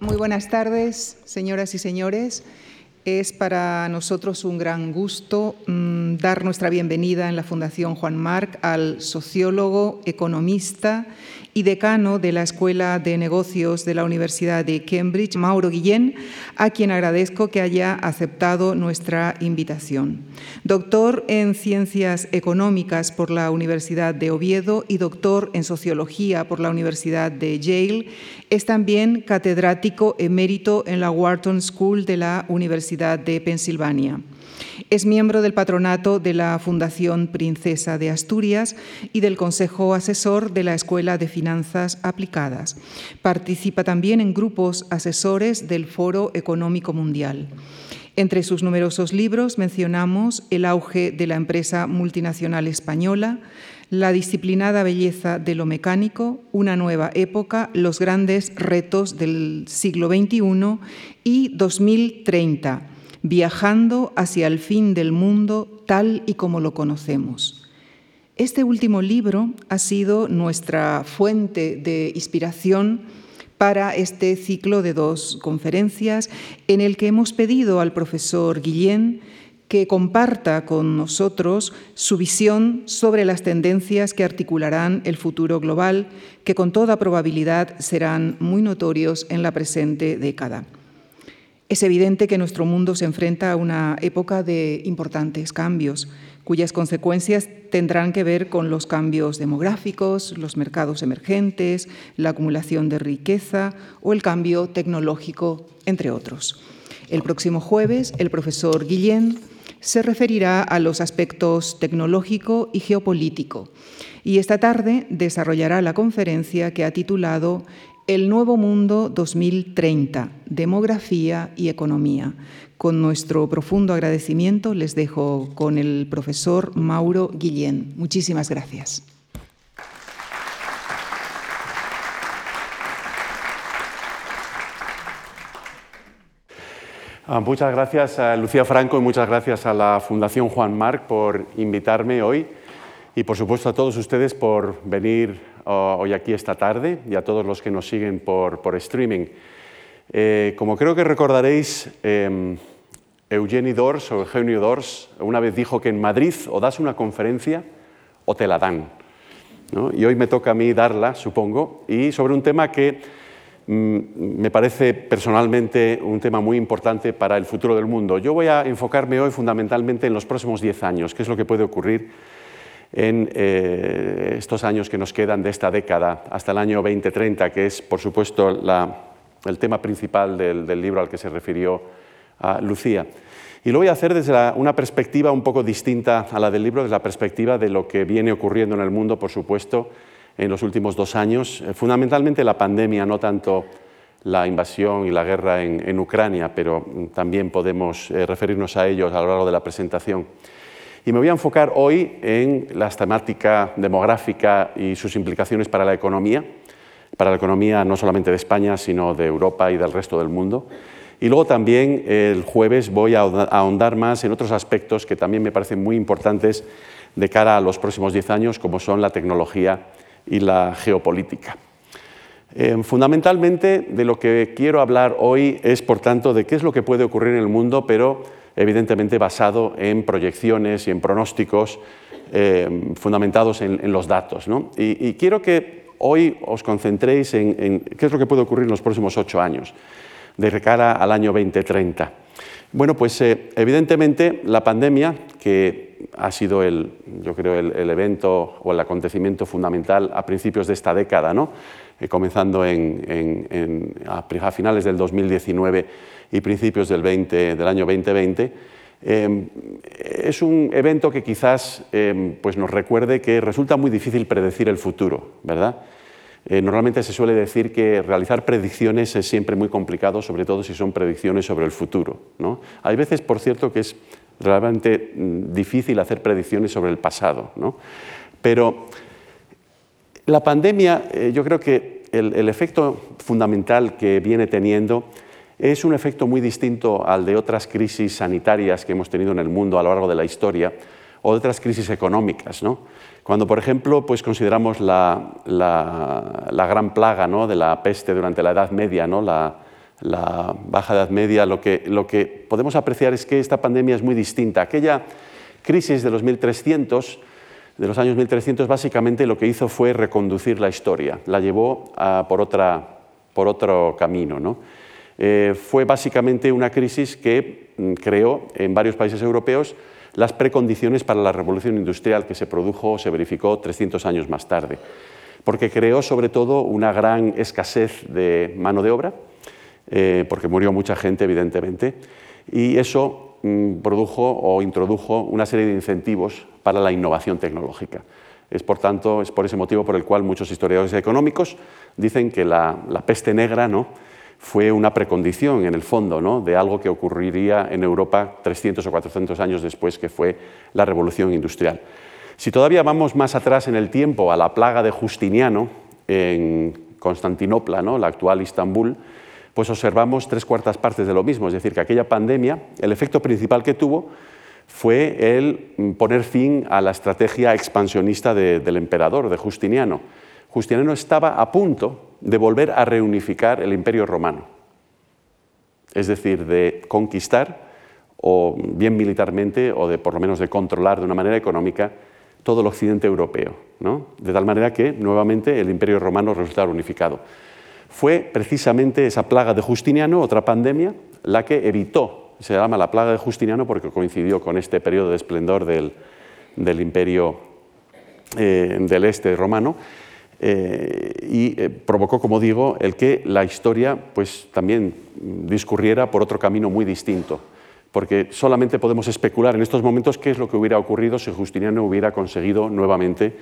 Muy buenas tardes, señoras y señores. Es para nosotros un gran gusto mmm, dar nuestra bienvenida en la Fundación Juan Marc al sociólogo, economista y decano de la Escuela de Negocios de la Universidad de Cambridge, Mauro Guillén, a quien agradezco que haya aceptado nuestra invitación. Doctor en Ciencias Económicas por la Universidad de Oviedo y doctor en Sociología por la Universidad de Yale, es también catedrático emérito en la Wharton School de la Universidad de Pensilvania. Es miembro del patronato de la Fundación Princesa de Asturias y del Consejo Asesor de la Escuela de Finanzas Aplicadas. Participa también en grupos asesores del Foro Económico Mundial. Entre sus numerosos libros mencionamos El auge de la empresa multinacional española, La disciplinada belleza de lo mecánico, Una nueva época, Los grandes retos del siglo XXI y 2030 viajando hacia el fin del mundo tal y como lo conocemos. Este último libro ha sido nuestra fuente de inspiración para este ciclo de dos conferencias en el que hemos pedido al profesor Guillén que comparta con nosotros su visión sobre las tendencias que articularán el futuro global, que con toda probabilidad serán muy notorios en la presente década. Es evidente que nuestro mundo se enfrenta a una época de importantes cambios, cuyas consecuencias tendrán que ver con los cambios demográficos, los mercados emergentes, la acumulación de riqueza o el cambio tecnológico, entre otros. El próximo jueves, el profesor Guillén se referirá a los aspectos tecnológico y geopolítico y esta tarde desarrollará la conferencia que ha titulado el Nuevo Mundo 2030, Demografía y Economía. Con nuestro profundo agradecimiento les dejo con el profesor Mauro Guillén. Muchísimas gracias. Ah, muchas gracias a Lucía Franco y muchas gracias a la Fundación Juan Marc por invitarme hoy y por supuesto a todos ustedes por venir hoy aquí esta tarde y a todos los que nos siguen por, por streaming. Eh, como creo que recordaréis, eh, Dors o Eugenio Dors una vez dijo que en Madrid o das una conferencia o te la dan. ¿no? Y hoy me toca a mí darla, supongo, y sobre un tema que mm, me parece personalmente un tema muy importante para el futuro del mundo. Yo voy a enfocarme hoy fundamentalmente en los próximos 10 años, qué es lo que puede ocurrir en eh, estos años que nos quedan de esta década hasta el año 2030, que es, por supuesto, el tema principal del, libro al que se refirió Lucía. Y lo voy a hacer desde una perspectiva un poco distinta a la del libro, desde la perspectiva de lo que viene ocurriendo en el mundo, por supuesto, en los últimos dos años. Eh, fundamentalmente la pandemia, no tanto la invasión y la guerra en, Ucrania, pero también podemos eh, referirnos a ellos a lo largo de la presentación. Y me voy a enfocar hoy en la temática demográfica y sus implicaciones para la economía, para la economía no solamente de España, sino de Europa y del resto del mundo. Y luego también el jueves voy a ahondar más en otros aspectos que también me parecen muy importantes de cara a los próximos diez años, como son la tecnología y la geopolítica. Eh, fundamentalmente de lo que quiero hablar hoy es, por tanto, de qué es lo que puede ocurrir en el mundo, pero evidentemente basado en proyecciones y en pronósticos eh, fundamentados en, los datos. Y, quiero que hoy os concentréis en, qué es lo que puede ocurrir en los próximos ocho años, de cara al año 2030. Bueno, pues eh, evidentemente la pandemia, que ha sido el, yo creo, el, evento o el acontecimiento fundamental a principios de esta década, ¿no? Eh, comenzando a finales del 2019 y principios del, 20, del año 2020, em, es un evento que quizás em, pues nos recuerde que resulta muy difícil predecir el futuro, ¿verdad? Eh, normalmente se suele decir que realizar predicciones es siempre muy complicado, sobre todo si son predicciones sobre el futuro. Hay veces, por cierto, que es realmente mm, difícil hacer predicciones sobre el pasado. Pero la pandemia, eh, yo creo que el efecto fundamental que viene teniendo es un efecto muy distinto al de otras crisis sanitarias que hemos tenido en el mundo a lo largo de la historia o de otras crisis económicas. Cuando, por ejemplo, pues consideramos la, gran plaga ¿no? de la peste durante la Edad Media, ¿no? la, la Baja Edad Media, lo que, lo que podemos apreciar es que esta pandemia es muy distinta. Aquella crisis de los 1300, de los años 1300, básicamente lo que hizo fue reconducir la historia, la llevó por, otra, por otro camino. ¿no? Eh, fue básicamente una crisis que mm, creó en varios países europeos las precondiciones para la revolución industrial que se produjo, se verificó 300 años más tarde, porque creó sobre todo una gran escasez de mano de obra, eh, porque murió mucha gente evidentemente, y eso mm, produjo o introdujo una serie de incentivos para la innovación tecnológica. Es por tanto, es por ese motivo por el cual muchos historiadores económicos dicen que la, la peste negra ¿no? Fue una precondición, en el fondo, de algo que ocurriría en Europa 300 o 400 años después, que fue la revolución industrial. Si todavía vamos más atrás en el tiempo, a la plaga de Justiniano en Constantinopla, ¿no? la actual Istambul, pues observamos tres cuartas partes de lo mismo, es decir, que aquella pandemia, el efecto principal que tuvo fue el poner fin a la estrategia expansionista del emperador, de Justiniano. Justiniano estaba a punto de volver a reunificar el imperio romano, es decir, de conquistar, o bien militarmente, o de por lo menos de controlar de una manera económica, todo el occidente europeo, de tal manera que nuevamente el imperio romano resultara unificado. Fue precisamente esa plaga de Justiniano, otra pandemia, la que evitó, se llama la plaga de Justiniano porque coincidió con este periodo de esplendor del, imperio eh, del este romano, eh, y eh, provocó, como digo, el que la historia pues, también discurriera por otro camino muy distinto, porque solamente podemos especular en estos momentos qué es lo que hubiera ocurrido si Justiniano hubiera conseguido nuevamente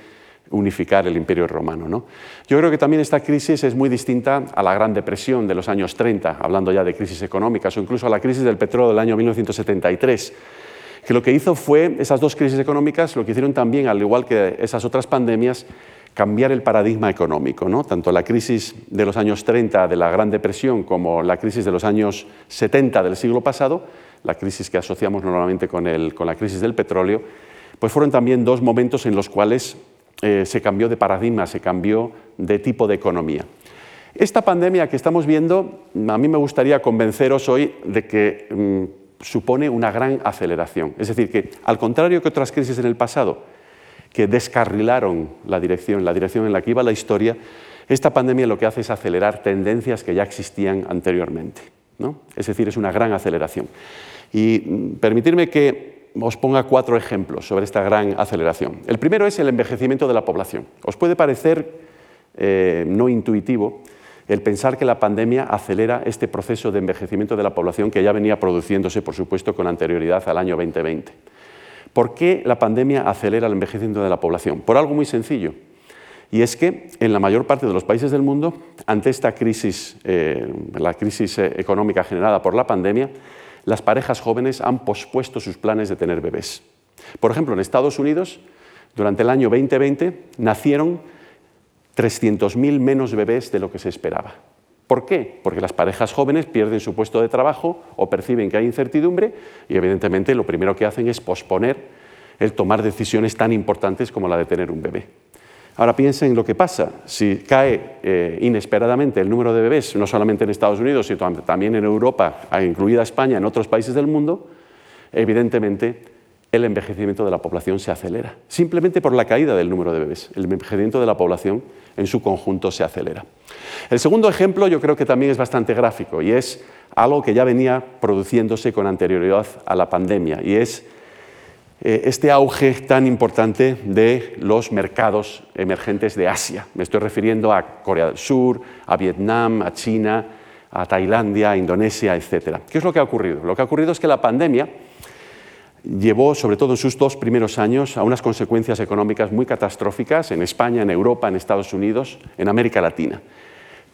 unificar el imperio romano. ¿no? Yo creo que también esta crisis es muy distinta a la Gran Depresión de los años 30, hablando ya de crisis económicas, o incluso a la crisis del petróleo del año 1973, que lo que hizo fue, esas dos crisis económicas, lo que hicieron también, al igual que esas otras pandemias, cambiar el paradigma económico. ¿no? Tanto la crisis de los años 30 de la Gran Depresión como la crisis de los años 70 del siglo pasado, la crisis que asociamos normalmente con, con la crisis del petróleo, pues fueron también dos momentos en los cuales eh, se cambió de paradigma, se cambió de tipo de economía. Esta pandemia que estamos viendo, a mí me gustaría convenceros hoy de que mm, supone una gran aceleración. Es decir, que al contrario que otras crisis en el pasado, que descarrilaron la dirección, la dirección en la que iba la historia, esta pandemia lo que hace es acelerar tendencias que ya existían anteriormente. ¿no? Es decir, es una gran aceleración. Y mm, permitirme que os ponga cuatro ejemplos sobre esta gran aceleración. El primero es el envejecimiento de la población. Os puede parecer eh, no intuitivo el pensar que la pandemia acelera este proceso de envejecimiento de la población que ya venía produciéndose, por supuesto, con anterioridad al año 2020. ¿Por qué la pandemia acelera el envejecimiento de la población? Por algo muy sencillo. Y es que en la mayor parte de los países del mundo, ante esta crisis, eh, la crisis eh, económica generada por la pandemia, las parejas jóvenes han pospuesto sus planes de tener bebés. Por ejemplo, en Estados Unidos, durante el año 2020, nacieron 300.000 menos bebés de lo que se esperaba. ¿Por qué? Porque las parejas jóvenes pierden su puesto de trabajo o perciben que hay incertidumbre y evidentemente lo primero que hacen es posponer el tomar decisiones tan importantes como la de tener un bebé. Ahora piensen en lo que pasa si cae eh, inesperadamente el número de bebés, no solamente en Estados Unidos, sino también en Europa, incluida España, en otros países del mundo, evidentemente el envejecimiento de la población se acelera, simplemente por la caída del número de bebés. El envejecimiento de la población en su conjunto se acelera. El segundo ejemplo yo creo que también es bastante gráfico y es algo que ya venía produciéndose con anterioridad a la pandemia y es eh, este auge tan importante de los mercados emergentes de Asia. Me estoy refiriendo a Corea del Sur, a Vietnam, a China, a Tailandia, a Indonesia, etc. ¿Qué es lo que ha ocurrido? Lo que ha ocurrido es que la pandemia llevó, sobre todo en sus dos primeros años, a unas consecuencias económicas muy catastróficas en España, en Europa, en Estados Unidos, en América Latina.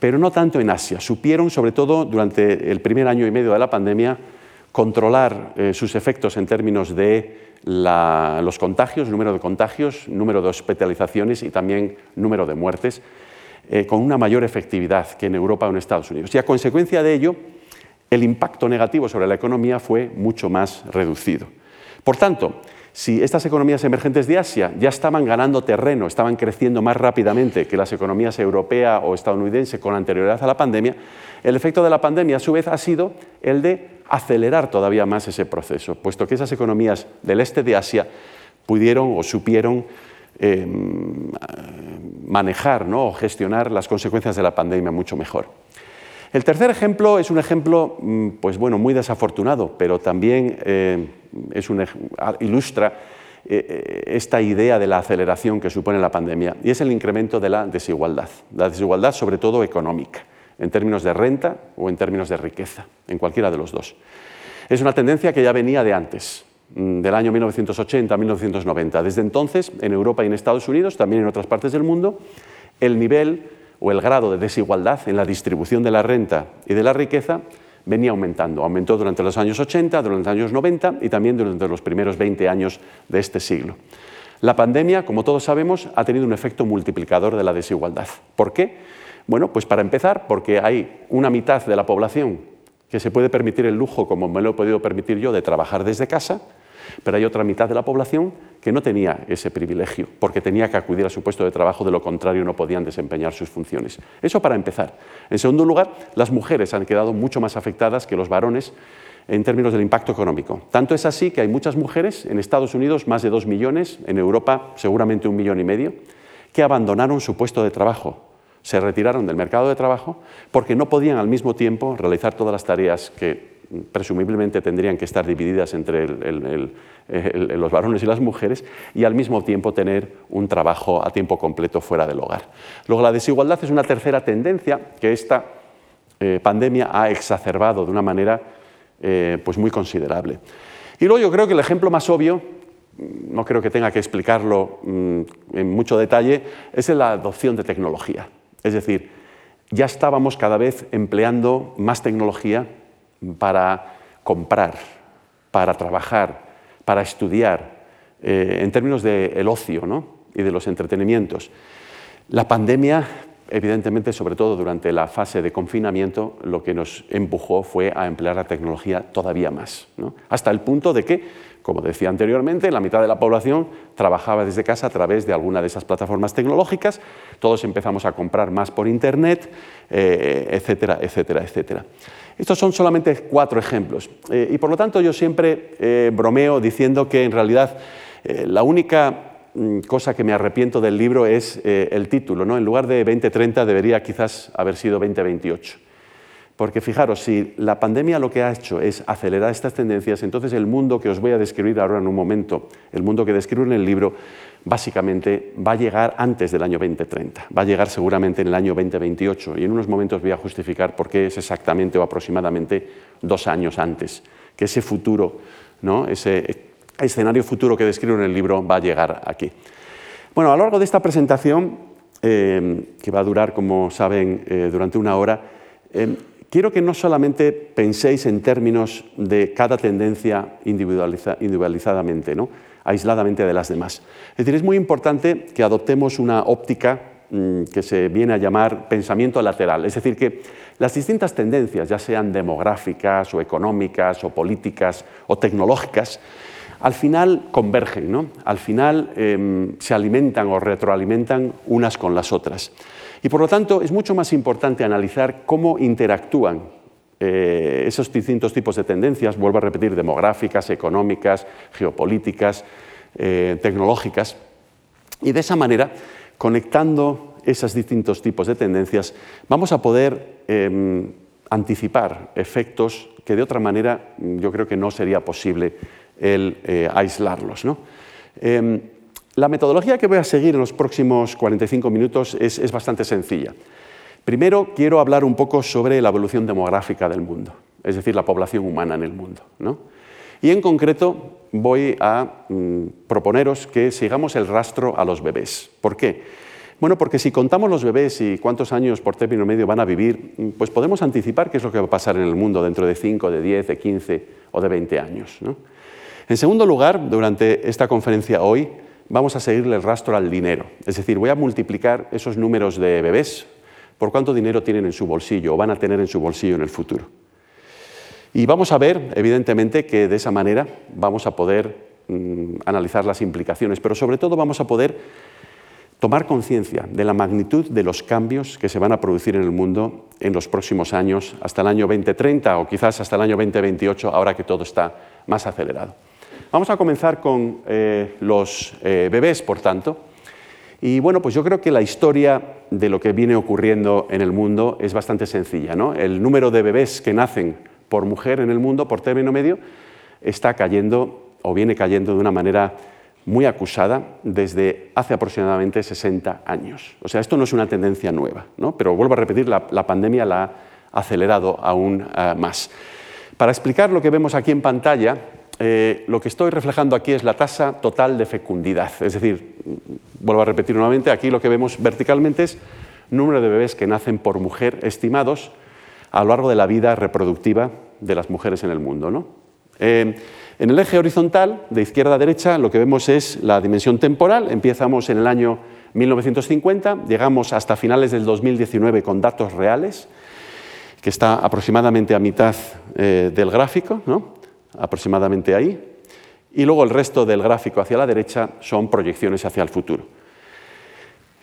Pero no tanto en Asia. Supieron, sobre todo durante el primer año y medio de la pandemia, controlar eh, sus efectos en términos de los contagios, número de contagios, número de hospitalizaciones y también número de muertes, eh, con una mayor efectividad que en Europa o en Estados Unidos. Y a consecuencia de ello, el impacto negativo sobre la economía fue mucho más reducido. Por tanto, si estas economías emergentes de Asia ya estaban ganando terreno, estaban creciendo más rápidamente que las economías europea o estadounidense con anterioridad a la pandemia, el efecto de la pandemia a su vez ha sido el de acelerar todavía más ese proceso, puesto que esas economías del este de Asia pudieron o supieron em, manejar ¿no? o gestionar las consecuencias de la pandemia mucho mejor. El tercer ejemplo es un ejemplo mm, pues bueno, muy desafortunado, pero también eh, es ilustra eh, eh, esta idea de la aceleración que supone la pandemia, y es el incremento de la desigualdad, la desigualdad sobre todo económica, en términos de renta o en términos de riqueza, en cualquiera de los dos. Es una tendencia que ya venía de antes, mm, del año 1980 1990. Desde entonces, en Europa y en Estados Unidos, también en otras partes del mundo, el nivel o el grado de desigualdad en la distribución de la renta y de la riqueza venía aumentando. Aumentó durante los años 80, durante los años 90 y también durante los primeros 20 años de este siglo. La pandemia, como todos sabemos, ha tenido un efecto multiplicador de la desigualdad. ¿Por qué? Bueno, pues para empezar, porque hay una mitad de la población que se puede permitir el lujo, como me lo he podido permitir yo, de trabajar desde casa, pero hay otra mitad de la población que no tenía ese privilegio, porque tenía que acudir a su puesto de trabajo, de lo contrario no podían desempeñar sus funciones. Eso para empezar. En segundo lugar, las mujeres han quedado mucho más afectadas que los varones en términos del impacto económico. Tanto es así que hay muchas mujeres, en Estados Unidos más de dos millones, en Europa seguramente un millón y medio, que abandonaron su puesto de trabajo, se retiraron del mercado de trabajo porque no podían al mismo tiempo realizar todas las tareas que presumiblemente tendrían que estar divididas entre los varones y las mujeres, y al mismo tiempo tener un trabajo a tiempo completo fuera del hogar. Luego, la desigualdad es una tercera tendencia que esta eh, pandemia ha exacerbado de una manera eh, pues muy considerable. Y luego yo creo que el ejemplo más obvio, no creo que tenga que explicarlo mm, en mucho detalle, es la adopción de tecnología. Es decir, ya estábamos cada vez empleando más tecnología para comprar, para trabajar, para estudiar, eh, en términos del ocio y de los entretenimientos. La pandemia, evidentemente, sobre todo durante la fase de confinamiento, lo que nos empujó fue a emplear la tecnología todavía más, hasta el punto de que como decía anteriormente, la mitad de la población trabajaba desde casa a través de alguna de esas plataformas tecnológicas, todos empezamos a comprar más por Internet, eh, etcétera, etcétera, etcétera. Estos son solamente cuatro ejemplos eh, y por lo tanto yo siempre eh, bromeo diciendo que en realidad la única mm, cosa que me arrepiento del libro es el título. ¿no? En lugar de 2030 debería quizás haber sido 2028. Porque fijaros, si la pandemia lo que ha hecho es acelerar estas tendencias, entonces el mundo que os voy a describir ahora en un momento, el mundo que describo en el libro, básicamente va a llegar antes del año 2030, va a llegar seguramente en el año 2028 y en unos momentos voy a justificar por qué es exactamente o aproximadamente dos años antes, que ese futuro, ese escenario futuro que describo en el libro va a llegar aquí. Bueno, a lo largo de esta presentación, eh, que va a durar, como saben, eh, durante una hora, eh, quiero que no solamente penséis en términos de cada tendencia individualizadamente, ¿no? aisladamente de las demás. Es decir, es muy importante que adoptemos una óptica mm, que se viene a llamar pensamiento lateral, es decir, que las distintas tendencias, ya sean demográficas o económicas o políticas o tecnológicas, al final convergen, ¿no? al final em, se alimentan o retroalimentan unas con las otras. Y por lo tanto es mucho más importante analizar cómo interactúan eh, esos distintos tipos de tendencias, vuelvo a repetir, demográficas, económicas, geopolíticas, eh, tecnológicas, y de esa manera, conectando esos distintos tipos de tendencias, vamos a poder em, anticipar efectos que de otra manera yo creo que no sería posible el eh, aislarlos. Em, la metodología que voy a seguir en los próximos 45 minutos es bastante sencilla. Primero quiero hablar un poco sobre la evolución demográfica del mundo, es decir, la población humana en el mundo. Y en concreto voy a mm, proponeros que sigamos el rastro a los bebés. ¿Por qué? Bueno, porque si contamos los bebés y cuántos años por término medio van a vivir, mm, pues podemos anticipar qué es lo que va a pasar en el mundo dentro de 5, de 10, de 15 o de 20 años. En segundo lugar, durante esta conferencia hoy, vamos a seguirle el rastro al dinero. Es decir, voy a multiplicar esos números de bebés por cuánto dinero tienen en su bolsillo o van a tener en su bolsillo en el futuro. Y vamos a ver, evidentemente, que de esa manera vamos a poder mm, analizar las implicaciones, pero sobre todo vamos a poder tomar conciencia de la magnitud de los cambios que se van a producir en el mundo en los próximos años, hasta el año 2030 o quizás hasta el año 2028, ahora que todo está más acelerado. Vamos a comenzar con eh, los eh, bebés, por tanto. Y bueno, pues yo creo que la historia de lo que viene ocurriendo en el mundo es bastante sencilla. ¿no? El número de bebés que nacen por mujer en el mundo, por término medio, está cayendo o viene cayendo de una manera muy acusada desde hace aproximadamente 60 años. O sea, esto no es una tendencia nueva, ¿no? pero vuelvo a repetir, la, pandemia la ha acelerado aún eh, más. Para explicar lo que vemos aquí en pantalla, eh, lo que estoy reflejando aquí es la tasa total de fecundidad. Es decir, vuelvo a repetir nuevamente, aquí lo que vemos verticalmente es número de bebés que nacen por mujer estimados a lo largo de la vida reproductiva de las mujeres en el mundo. ¿no? Eh, en el eje horizontal, de izquierda a derecha, lo que vemos es la dimensión temporal. Empezamos en el año 1950, llegamos hasta finales del 2019 con datos reales, que está aproximadamente a mitad eh, del gráfico, ¿no? Aproximadamente ahí. Y luego el resto del gráfico hacia la derecha son proyecciones hacia el futuro.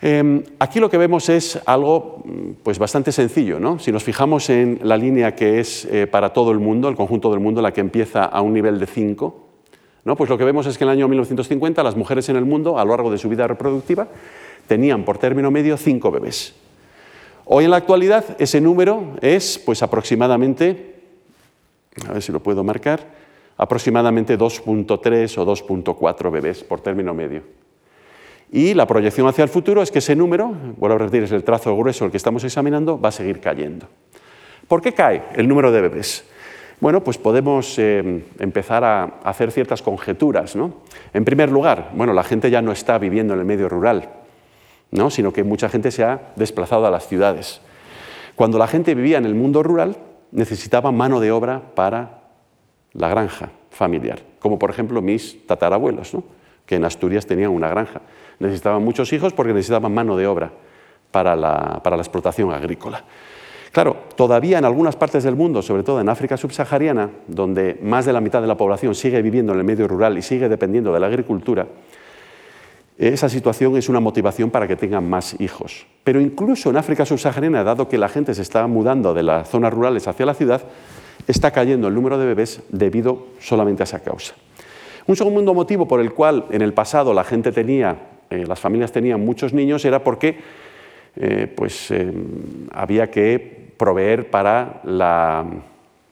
Em, aquí lo que vemos es algo pues, bastante sencillo. ¿no? Si nos fijamos en la línea que es eh, para todo el mundo, el conjunto del mundo, la que empieza a un nivel de 5, ¿no? pues lo que vemos es que en el año 1950 las mujeres en el mundo, a lo largo de su vida reproductiva, tenían por término medio 5 bebés. Hoy en la actualidad ese número es pues, aproximadamente, a ver si lo puedo marcar, aproximadamente 2.3 o 2.4 bebés por término medio. Y la proyección hacia el futuro es que ese número, vuelvo a repetir, es el trazo grueso el que estamos examinando, va a seguir cayendo. ¿Por qué cae el número de bebés? Bueno, pues podemos eh, empezar a hacer ciertas conjeturas. ¿no? En primer lugar, bueno, la gente ya no está viviendo en el medio rural, ¿no? sino que mucha gente se ha desplazado a las ciudades. Cuando la gente vivía en el mundo rural, necesitaba mano de obra para la granja familiar, como por ejemplo mis tatarabuelos, que en Asturias tenían una granja necesitaban muchos hijos porque necesitaban mano de obra para la, explotación agrícola. Claro, todavía en algunas partes del mundo, sobre todo en África subsahariana, donde más de la mitad de la población sigue viviendo en el medio rural y sigue dependiendo de la agricultura, esa situación es una motivación para que tengan más hijos. Pero incluso en África subsahariana, dado que la gente se está mudando de las zonas rurales hacia la ciudad, está cayendo el número de bebés debido solamente a esa causa. Un segundo motivo por el cual en el pasado la gente tenía eh, las familias tenían muchos niños era porque eh, pues, eh, había que proveer para la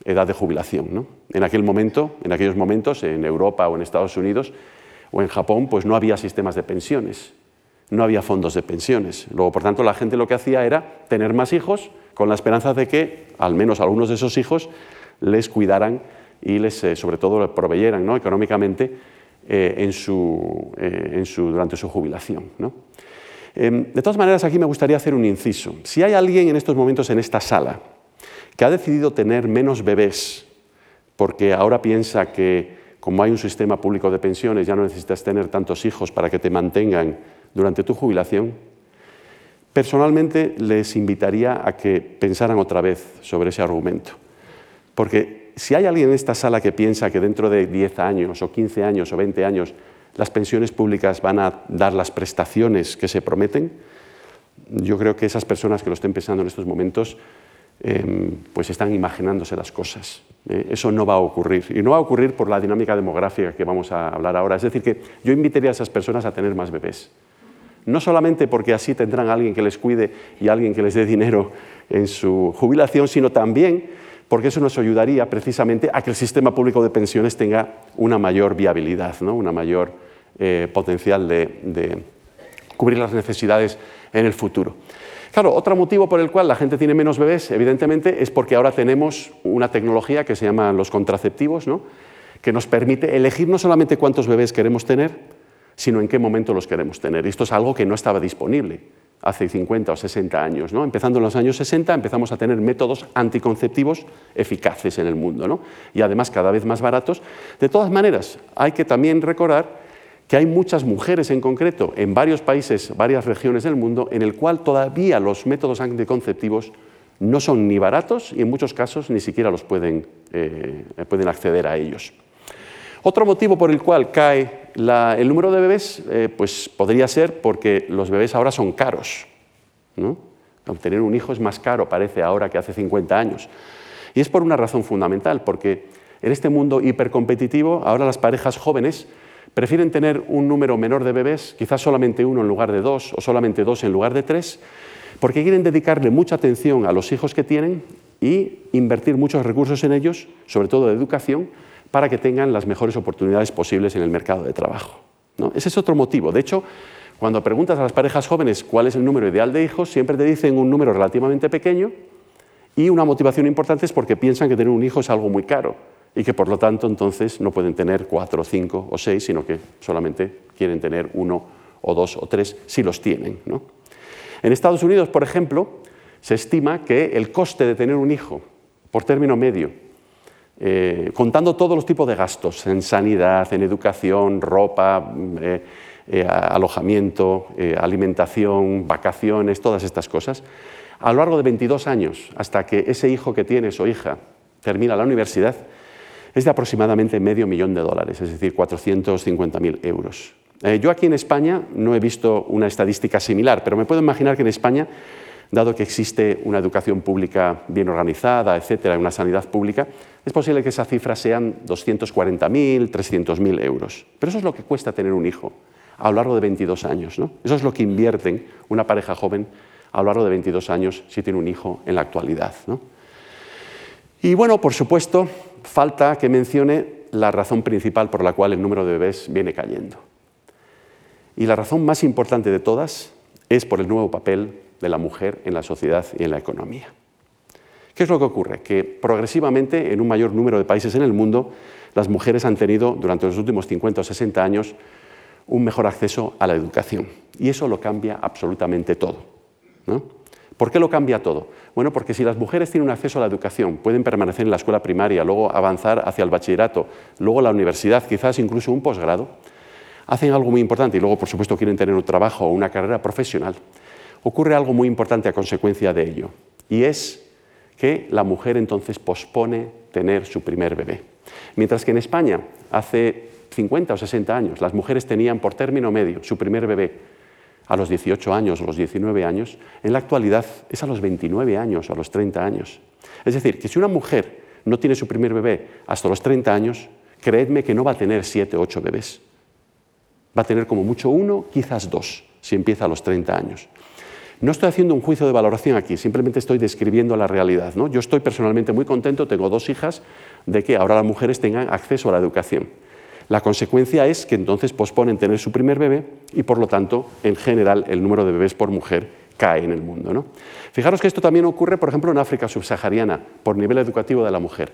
edad de jubilación. En aquel momento, en aquellos momentos, en Europa o en Estados Unidos o en Japón, pues no había sistemas de pensiones, no había fondos de pensiones. Luego, por tanto, la gente lo que hacía era tener más hijos con la esperanza de que al menos algunos de esos hijos les cuidaran y les, sobre todo, les proveyeran ¿no? económicamente eh, en su, eh, en su, durante su jubilación. Em, de todas maneras, aquí me gustaría hacer un inciso. Si hay alguien en estos momentos en esta sala que ha decidido tener menos bebés porque ahora piensa que como hay un sistema público de pensiones ya no necesitas tener tantos hijos para que te mantengan durante tu jubilación, personalmente les invitaría a que pensaran otra vez sobre ese argumento. Porque si hay alguien en esta sala que piensa que dentro de 10 años o 15 años o 20 años las pensiones públicas van a dar las prestaciones que se prometen, yo creo que esas personas que lo estén pensando en estos momentos em, pues están imaginándose las cosas. ¿eh? eso no va a ocurrir. Y no va a ocurrir por la dinámica demográfica que vamos a hablar ahora. Es decir, que yo invitaría a esas personas a tener más bebés. No solamente porque así tendrán alguien que les cuide y alguien que les dé dinero en su jubilación, sino también porque eso nos ayudaría precisamente a que el sistema público de pensiones tenga una mayor viabilidad, ¿no? una mayor eh, potencial de, cubrir las necesidades en el futuro. Claro, otro motivo por el cual la gente tiene menos bebés, evidentemente, es porque ahora tenemos una tecnología que se llama los contraceptivos, ¿no? que nos permite elegir no solamente cuántos bebés queremos tener, sino en qué momento los queremos tener. Esto es algo que no estaba disponible hace 50 o 60 años. ¿no? Empezando en los años 60 empezamos a tener métodos anticonceptivos eficaces en el mundo y además cada vez más baratos. De todas maneras, hay que también recordar que hay muchas mujeres en concreto en varios países, varias regiones del mundo, en el cual todavía los métodos anticonceptivos no son ni baratos y en muchos casos ni siquiera los pueden, eh, pueden acceder a ellos. Otro motivo por el cual cae el número de bebés eh, pues podría ser porque los bebés ahora son caros. Obtener un hijo es más caro, parece, ahora que hace 50 años. Y es por una razón fundamental, porque en este mundo hipercompetitivo, ahora las parejas jóvenes prefieren tener un número menor de bebés, quizás solamente uno en lugar de dos o solamente dos en lugar de tres, porque quieren dedicarle mucha atención a los hijos que tienen y invertir muchos recursos en ellos, sobre todo de educación, para que tengan las mejores oportunidades posibles en el mercado de trabajo. ¿no? Ese es otro motivo. De hecho, cuando preguntas a las parejas jóvenes cuál es el número ideal de hijos, siempre te dicen un número relativamente pequeño y una motivación importante es porque piensan que tener un hijo es algo muy caro y que por lo tanto entonces no pueden tener cuatro, cinco o seis, sino que solamente quieren tener uno o dos o tres si los tienen. En Estados Unidos, por ejemplo, se estima que el coste de tener un hijo por término medio, eh, contando todos los tipos de gastos en sanidad, en educación, ropa, eh, eh, alojamiento, alimentación, vacaciones, todas estas cosas, a lo largo de 22 años, hasta que ese hijo que tienes o hija termina la universidad, es de aproximadamente medio millón de dólares, es decir, 450.000 euros. Yo aquí en España no he visto una estadística similar, pero me puedo imaginar que en España, dado que existe una educación pública bien organizada, etcétera, una sanidad pública, es posible que esa cifra sean 240.000, 300.000 euros. Pero eso es lo que cuesta tener un hijo a lo largo de 22 años. ¿no? Eso es lo que invierten una pareja joven a lo largo de 22 años si tiene un hijo en la actualidad. ¿no? Y bueno, por supuesto, falta que mencione la razón principal por la cual el número de bebés viene cayendo. Y la razón más importante de todas es por el nuevo papel de la mujer en la sociedad y en la economía. ¿Qué es lo que ocurre? Que progresivamente, en un mayor número de países en el mundo, las mujeres han tenido durante los últimos 50 o 60 años un mejor acceso a la educación. Y eso lo cambia absolutamente todo. ¿Por qué lo cambia todo? Bueno, porque si las mujeres tienen acceso a la educación, pueden permanecer en la escuela primaria, luego avanzar hacia el bachillerato, luego la universidad, quizás incluso un posgrado, hacen algo muy importante y luego, por supuesto, quieren tener un trabajo o una carrera profesional, ocurre algo muy importante a consecuencia de ello, y es que la mujer entonces pospone tener su primer bebé. Mientras que en España, hace 50 o 60 años, las mujeres tenían por término medio su primer bebé a los 18 años o los 19 años, en la actualidad es a los 29 años o a los 30 años. Es decir, que si una mujer no tiene su primer bebé hasta los 30 años, creedme que no va a tener 7 o 8 bebés. Va a tener como mucho uno, quizás dos, si empieza a los 30 años. No estoy haciendo un juicio de valoración aquí, simplemente estoy describiendo la realidad. ¿no? Yo estoy personalmente muy contento, tengo dos hijas, de que ahora las mujeres tengan acceso a la educación. La consecuencia es que entonces posponen tener su primer bebé y por lo tanto, en general, el número de bebés por mujer cae en el mundo. Fijaros que esto también ocurre, por ejemplo, en África subsahariana, por nivel educativo de la mujer.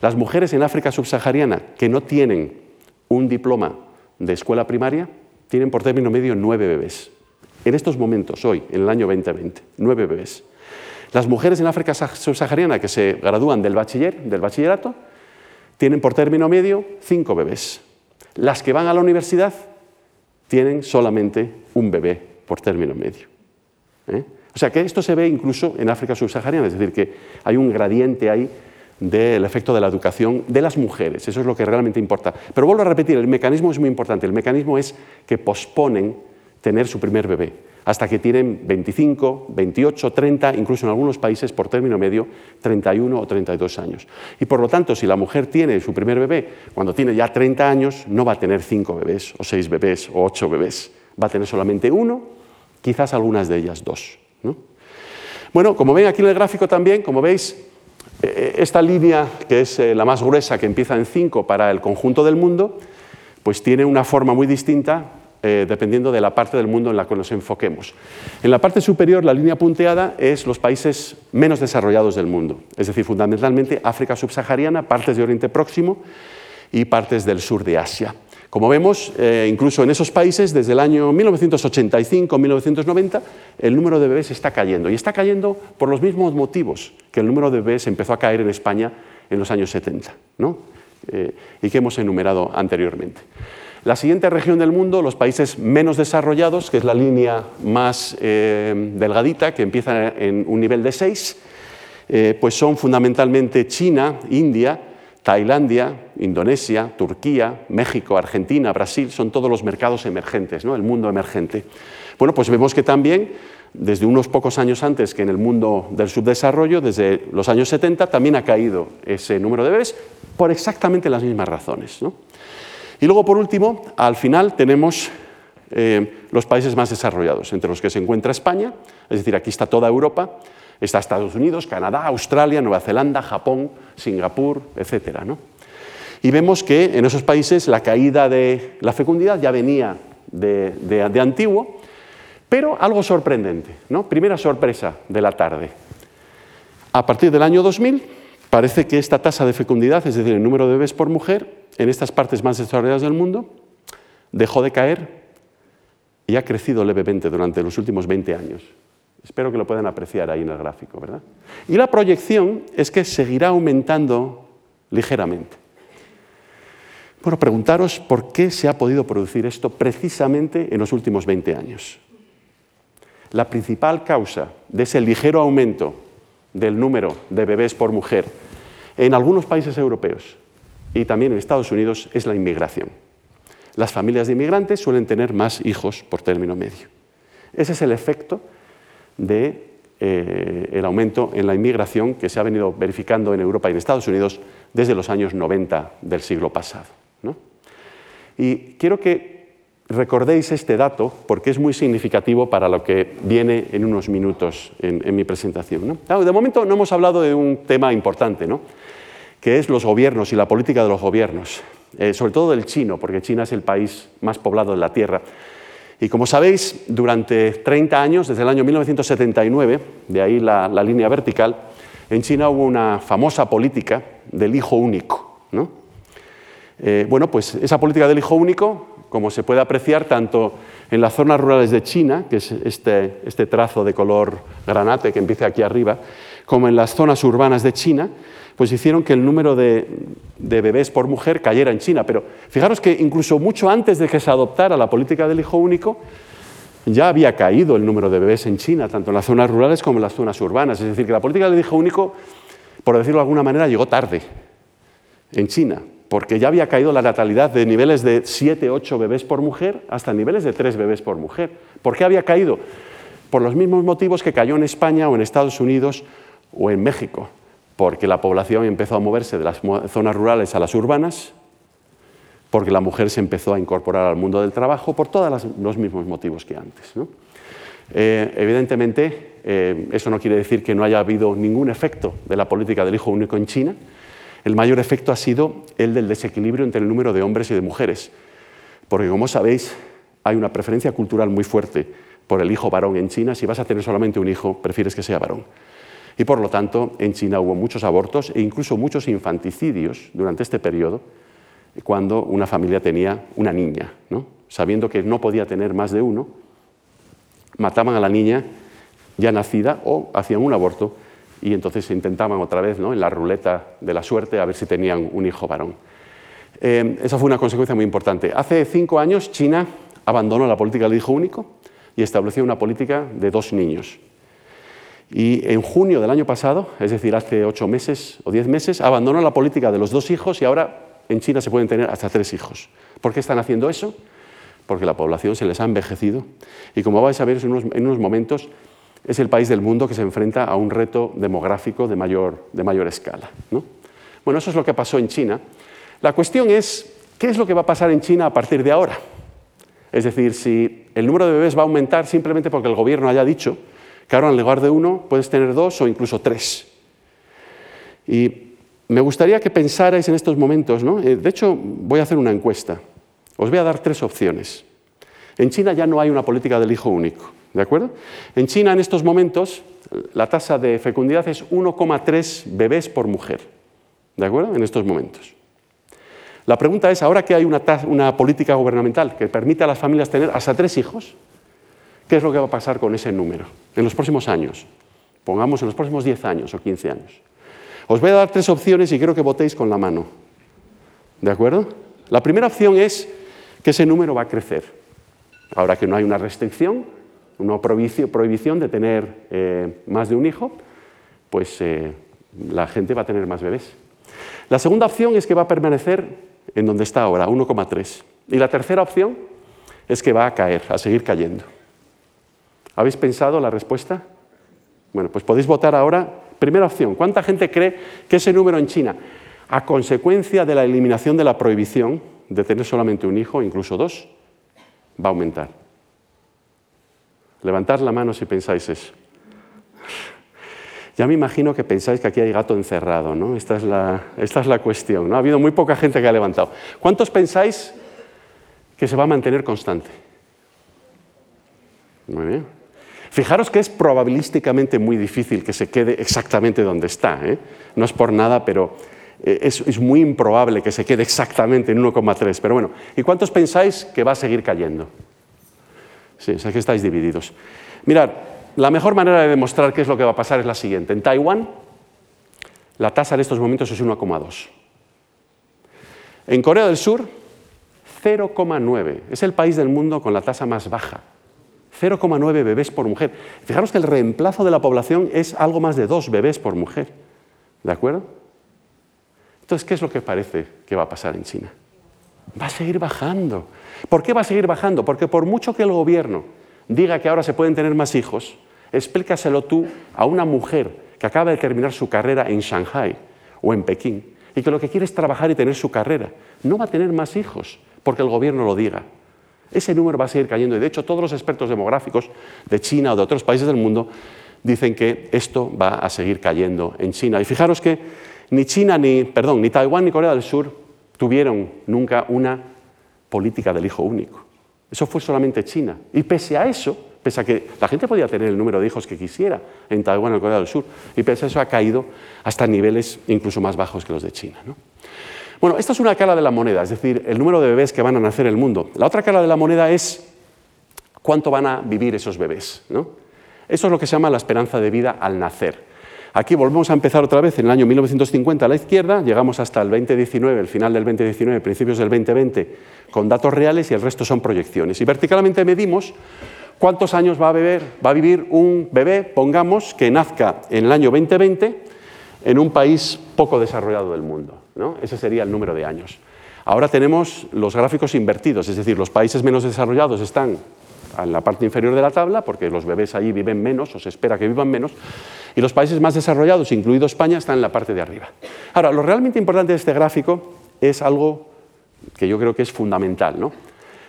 Las mujeres en África subsahariana que no tienen un diploma de escuela primaria tienen por término medio nueve bebés. En estos momentos, hoy, en el año 2020, nueve bebés. Las mujeres en África subsahariana que se gradúan del bachiller, del bachillerato, tienen por término medio cinco bebés. Las que van a la universidad tienen solamente un bebé por término medio. ¿eh? O sea que esto se ve incluso en África subsahariana, es decir, que hay un gradiente ahí del efecto de la educación de las mujeres, eso es lo que realmente importa. Pero vuelvo a repetir, el mecanismo es muy importante, el mecanismo es que posponen tener su primer bebé hasta que tienen 25, 28, 30, incluso en algunos países por término medio 31 o 32 años. Y por lo tanto, si la mujer tiene su primer bebé cuando tiene ya 30 años, no va a tener 5 bebés o 6 bebés o 8 bebés, va a tener solamente uno, quizás algunas de ellas dos. Bueno, como ven aquí en el gráfico también, como veis, eh, esta línea, que es eh, la más gruesa, que empieza en 5 para el conjunto del mundo, pues tiene una forma muy distinta eh, dependiendo de la parte del mundo en la que nos enfoquemos. En la parte superior, la línea punteada es los países menos desarrollados del mundo, es decir, fundamentalmente África subsahariana, partes de Oriente Próximo y partes del sur de Asia. Como vemos, eh, incluso en esos países, desde el año 1985-1990, el número de bebés está cayendo. Y está cayendo por los mismos motivos que el número de bebés empezó a caer en España en los años 70, ¿no? Eh, y que hemos enumerado anteriormente. La siguiente región del mundo, los países menos desarrollados, que es la línea más eh, delgadita, que empieza en un nivel de 6, eh, pues son fundamentalmente China, India, Tailandia, Indonesia, Turquía, México, Argentina, Brasil, son todos los mercados emergentes, ¿no? el mundo emergente. Bueno, pues vemos que también, desde unos pocos años antes que en el mundo del subdesarrollo, desde los años 70, también ha caído ese número de bebés por exactamente las mismas razones. Y luego, por último, al final tenemos eh, los países más desarrollados, entre los que se encuentra España, es decir, aquí está toda Europa, Está Estados Unidos, Canadá, Australia, Nueva Zelanda, Japón, Singapur, etc. Y vemos que en esos países la caída de la fecundidad ya venía de, antiguo, pero algo sorprendente. ¿no? Primera sorpresa de la tarde. A partir del año 2000 parece que esta tasa de fecundidad, es decir, el número de bebés por mujer, en estas partes más desarrolladas del mundo, dejó de caer y ha crecido levemente durante los últimos 20 años. Espero que lo puedan apreciar ahí en el gráfico, ¿verdad? Y la proyección es que seguirá aumentando ligeramente. Bueno, preguntaros por qué se ha podido producir esto precisamente en los últimos 20 años. La principal causa de ese ligero aumento del número de bebés por mujer en algunos países europeos y también en Estados Unidos es la inmigración. Las familias de inmigrantes suelen tener más hijos por término medio. Ese es el efecto del eh, aumento en la inmigración que se ha venido verificando en Europa y en Estados Unidos desde los años 90 del siglo pasado. Y quiero que recordéis este dato porque es muy significativo para lo que viene en unos minutos en, mi presentación. de momento no hemos hablado de un tema importante, ¿no? que es los gobiernos y la política de los gobiernos, eh, sobre todo del chino, porque China es el país más poblado de la Tierra. Y como sabéis, durante 30 años, desde el año 1979, de ahí la, línea vertical, en China hubo una famosa política del hijo único. Eh, bueno, pues esa política del hijo único, como se puede apreciar tanto en las zonas rurales de China, que es este, este trazo de color granate que empieza aquí arriba, como en las zonas urbanas de China, pues hicieron que el número de, bebés por mujer cayera en China. Pero fijaros que incluso mucho antes de que se adoptara la política del hijo único, ya había caído el número de bebés en China, tanto en las zonas rurales como en las zonas urbanas. Es decir, que la política del hijo único, por decirlo de alguna manera, llegó tarde en China, porque ya había caído la natalidad de niveles de 7, 8 bebés por mujer hasta niveles de 3 bebés por mujer. ¿Por qué había caído? Por los mismos motivos que cayó en España o en Estados Unidos o en México porque la población empezó a moverse de las zonas rurales a las urbanas, porque la mujer se empezó a incorporar al mundo del trabajo, por todos los mismos motivos que antes. Eh, evidentemente, eh, eso no quiere decir que no haya habido ningún efecto de la política del hijo único en China. El mayor efecto ha sido el del desequilibrio entre el número de hombres y de mujeres, porque como sabéis, hay una preferencia cultural muy fuerte por el hijo varón en China. Si vas a tener solamente un hijo, prefieres que sea varón. Y por lo tanto, en China hubo muchos abortos e incluso muchos infanticidios durante este periodo, cuando una familia tenía una niña. Sabiendo que no podía tener más de uno, mataban a la niña ya nacida o hacían un aborto y entonces intentaban otra vez ¿no? en la ruleta de la suerte a ver si tenían un hijo varón. Eh, esa fue una consecuencia muy importante. Hace cinco años China abandonó la política del hijo único y estableció una política de dos niños. Y en junio del año pasado, es decir, hace ocho meses o diez meses, abandonó la política de los dos hijos y ahora en China se pueden tener hasta tres hijos. ¿Por qué están haciendo eso? Porque la población se les ha envejecido y como vais a ver en unos, momentos, es el país del mundo que se enfrenta a un reto demográfico de mayor, de mayor escala. Bueno, eso es lo que pasó en China. La cuestión es, ¿qué es lo que va a pasar en China a partir de ahora? Es decir, si el número de bebés va a aumentar simplemente porque el gobierno haya dicho que ahora en lugar de uno puedes tener dos o incluso tres. Y me gustaría que pensarais en estos momentos, ¿no? Eh, de hecho voy a hacer una encuesta, os voy a dar tres opciones. En China ya no hay una política del hijo único, ¿de acuerdo? En China en estos momentos la tasa de fecundidad es 1,3 bebés por mujer, ¿de acuerdo? En estos momentos. La pregunta es, ahora que hay una, política gubernamental que permite a las familias tener hasta tres hijos, ¿Qué es lo que va a pasar con ese número en los próximos años? Pongamos en los próximos 10 años o 15 años. Os voy a dar tres opciones y quiero que votéis con la mano. ¿De acuerdo? La primera opción es que ese número va a crecer. Ahora que no hay una restricción, una prohibición de tener eh, más de un hijo, pues eh, la gente va a tener más bebés. La segunda opción es que va a permanecer en donde está ahora, 1,3. Y la tercera opción es que va a caer, a seguir cayendo. ¿Habéis pensado la respuesta? Bueno, pues podéis votar ahora. Primera opción, ¿cuánta gente cree que ese número en China, a consecuencia de la eliminación de la prohibición de tener solamente un hijo, incluso dos, va a aumentar? Levantad la mano si pensáis eso. Ya me imagino que pensáis que aquí hay gato encerrado, ¿no? Esta es la, esta es la cuestión, ¿no? Ha habido muy poca gente que ha levantado. ¿Cuántos pensáis que se va a mantener constante? Muy bien. Fijaros que es probabilísticamente muy difícil que se quede exactamente donde está. ¿eh? No es por nada, pero eh, es, es, muy improbable que se quede exactamente en 1,3. Pero bueno, ¿y cuántos pensáis que va a seguir cayendo? Sí, sea que estáis divididos. Mirad, la mejor manera de demostrar qué es lo que va a pasar es la siguiente. En Taiwán, la tasa en estos momentos es 1,2. En Corea del Sur, 0,9. Es el país del mundo con la tasa más baja. 0,9 bebés por mujer. Fijaros que el reemplazo de la población es algo más de dos bebés por mujer. ¿De acuerdo? Entonces, ¿qué es lo que parece que va a pasar en China? Va a seguir bajando. ¿Por qué va a seguir bajando? Porque por mucho que el gobierno diga que ahora se pueden tener más hijos, explícaselo tú a una mujer que acaba de terminar su carrera en Shanghai o en Pekín y que lo que quiere es trabajar y tener su carrera. No va a tener más hijos porque el gobierno lo diga. Ese número va a seguir cayendo y de hecho todos los expertos demográficos de China o de otros países del mundo dicen que esto va a seguir cayendo en China. Y fijaros que ni China ni, perdón, ni Taiwán ni Corea del Sur tuvieron nunca una política del hijo único. Eso fue solamente China. Y pese a eso, pese a que la gente podía tener el número de hijos que quisiera en Taiwán o Corea del Sur, y pese a eso ha caído hasta niveles incluso más bajos que los de China. Bueno, esta es una cara de la moneda, es decir, el número de bebés que van a nacer en el mundo. La otra cara de la moneda es cuánto van a vivir esos bebés. Eso es lo que se llama la esperanza de vida al nacer. Aquí volvemos a empezar otra vez en el año 1950 a la izquierda, llegamos hasta el 2019, el final del 2019, principios del 2020, con datos reales y el resto son proyecciones. Y verticalmente medimos cuántos años va a, vivir un bebé, pongamos, que nazca en el año 2020 en un país poco desarrollado del mundo. ¿no? Ese sería el número de años. Ahora tenemos los gráficos invertidos, es decir, los países menos desarrollados están en la parte inferior de la tabla, porque los bebés allí viven menos o se espera que vivan menos, y los países más desarrollados, incluido España, están en la parte de arriba. Ahora, lo realmente importante de este gráfico es algo que yo creo que es fundamental. ¿no?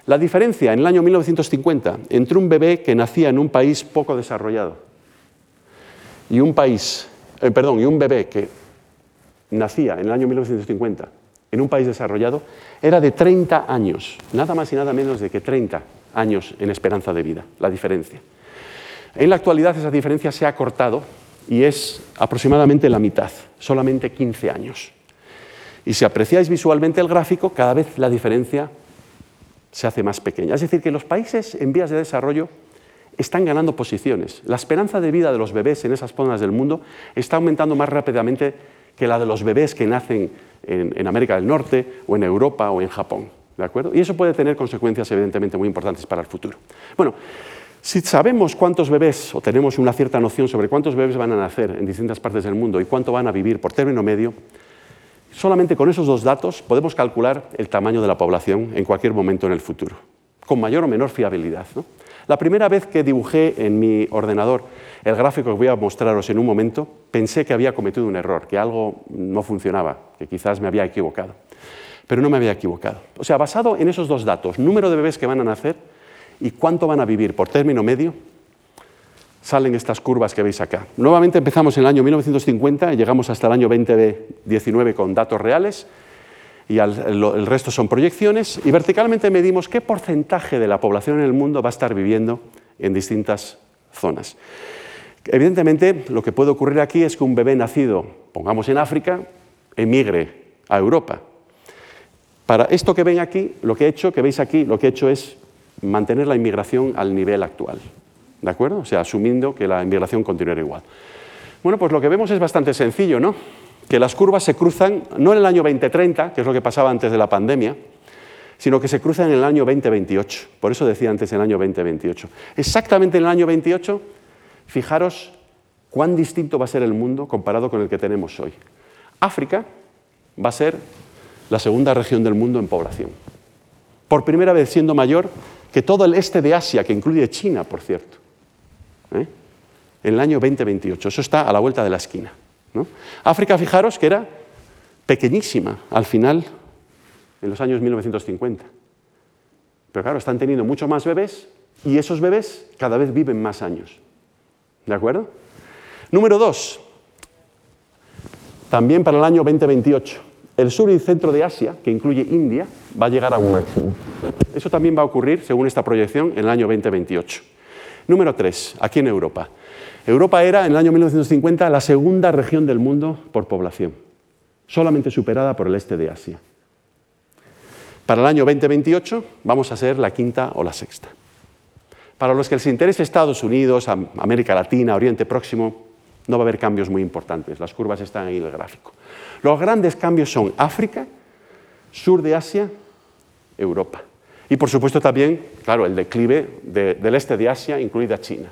La diferencia en el año 1950 entre un bebé que nacía en un país poco desarrollado y un país, eh, perdón, y un bebé que nacía en el año 1950 en un país desarrollado era de 30 años, nada más y nada menos de que 30 años en esperanza de vida, la diferencia. En la actualidad esa diferencia se ha cortado y es aproximadamente la mitad, solamente 15 años. Y si apreciáis visualmente el gráfico, cada vez la diferencia se hace más pequeña. Es decir, que los países en vías de desarrollo están ganando posiciones. La esperanza de vida de los bebés en esas zonas del mundo está aumentando más rápidamente que la de los bebés que nacen en, América del Norte o en Europa o en Japón. ¿De acuerdo? Y eso puede tener consecuencias evidentemente muy importantes para el futuro. Bueno, si sabemos cuántos bebés, o tenemos una cierta noción sobre cuántos bebés van a nacer en distintas partes del mundo y cuánto van a vivir por término medio, solamente con esos dos datos podemos calcular el tamaño de la población en cualquier momento en el futuro, con mayor o menor fiabilidad. La primera vez que dibujé en mi ordenador el gráfico que voy a mostraros en un momento, pensé que había cometido un error, que algo no funcionaba, que quizás me había equivocado. Pero no me había equivocado. O sea, basado en esos dos datos, número de bebés que van a nacer ¿Y cuánto van a vivir por término medio? Salen estas curvas que veis acá. Nuevamente empezamos en el año 1950 y llegamos hasta el año 2019 con datos reales y el resto son proyecciones y verticalmente medimos qué porcentaje de la población en el mundo va a estar viviendo en distintas zonas. Evidentemente, lo que puede ocurrir aquí es que un bebé nacido, pongamos en África, emigre a Europa. Para esto que ven aquí, lo que he hecho, que veis aquí, lo que he hecho es mantener la inmigración al nivel actual. ¿De acuerdo? O sea, asumiendo que la inmigración continuará igual. Bueno, pues lo que vemos es bastante sencillo, ¿no? Que las curvas se cruzan no en el año 2030, que es lo que pasaba antes de la pandemia, sino que se cruzan en el año 2028. Por eso decía antes el año 2028. Exactamente en el año 28, fijaros cuán distinto va a ser el mundo comparado con el que tenemos hoy. África va a ser la segunda región del mundo en población. Por primera vez siendo mayor que todo el este de Asia, que incluye China, por cierto. ¿eh? En el año 2028. Eso está a la vuelta de la esquina. África, fijaros que era pequeñísima al final, en los años 1950. Pero claro, están teniendo mucho más bebés y esos bebés cada vez viven más años. ¿De acuerdo? Número dos, también para el año 2028, el sur y centro de Asia, que incluye India, va a llegar a un máximo. Eso también va a ocurrir, según esta proyección, en el año 2028. Número tres, aquí en Europa. Europa era, en el año 1950, la segunda región del mundo por población, solamente superada por el este de Asia. Para el año 2028 vamos a ser la quinta o la sexta. Para los que les interese Estados Unidos, América Latina, Oriente Próximo, no va a haber cambios muy importantes. Las curvas están ahí en el gráfico. Los grandes cambios son África, sur de Asia, Europa. Y por supuesto también, claro, el declive del este de Asia, incluida China,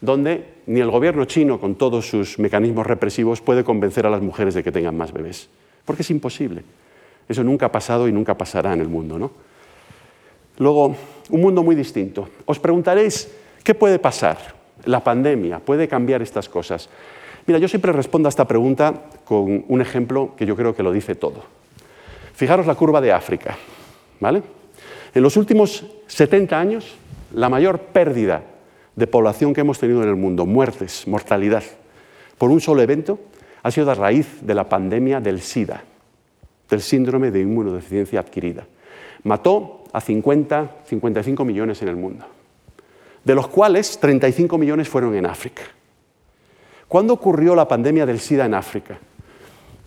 donde ni el gobierno chino, con todos sus mecanismos represivos, puede convencer a las mujeres de que tengan más bebés. Porque es imposible. Eso nunca ha pasado y nunca pasará en el mundo. ¿no? Luego, un mundo muy distinto. Os preguntaréis, ¿qué puede pasar? La pandemia puede cambiar estas cosas. Mira, yo siempre respondo a esta pregunta con un ejemplo que yo creo que lo dice todo. Fijaros la curva de África. ¿vale? En los últimos 70 años, la mayor pérdida de población que hemos tenido en el mundo, muertes, mortalidad, por un solo evento, ha sido a raíz de la pandemia del SIDA, del síndrome de inmunodeficiencia adquirida. Mató a 50, 55 millones en el mundo, de los cuales 35 millones fueron en África. ¿Cuándo ocurrió la pandemia del SIDA en África?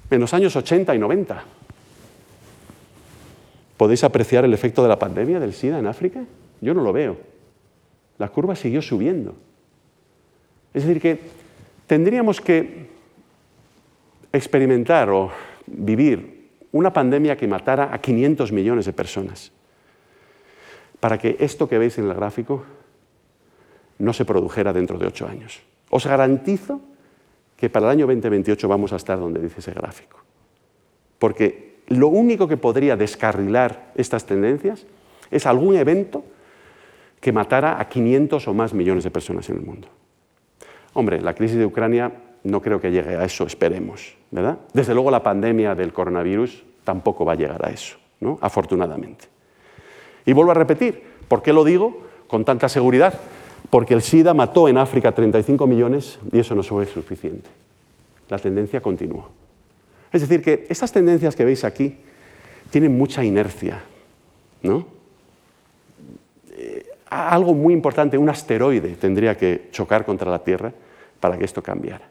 En los años 80 y 90. ¿Podéis apreciar el efecto de la pandemia del SIDA en África? Yo no lo veo. La curva siguió subiendo. Es decir, que tendríamos que experimentar o vivir una pandemia que matara a 500 millones de personas para que esto que veis en el gráfico no se produjera dentro de ocho años. Os garantizo que para el año 2028 vamos a estar donde dice ese gráfico. Porque lo único que podría descarrilar estas tendencias es algún evento que matara a 500 o más millones de personas en el mundo. Hombre, la crisis de Ucrania no creo que llegue a eso, esperemos, ¿verdad? Desde luego la pandemia del coronavirus tampoco va a llegar a eso, ¿no? afortunadamente. Y vuelvo a repetir, ¿por qué lo digo con tanta seguridad? Porque el SIDA mató en África 35 millones y eso no fue suficiente. La tendencia continuó. Es decir, que estas tendencias que veis aquí tienen mucha inercia. ¿no? Eh, algo muy importante, un asteroide tendría que chocar contra la Tierra para que esto cambiara.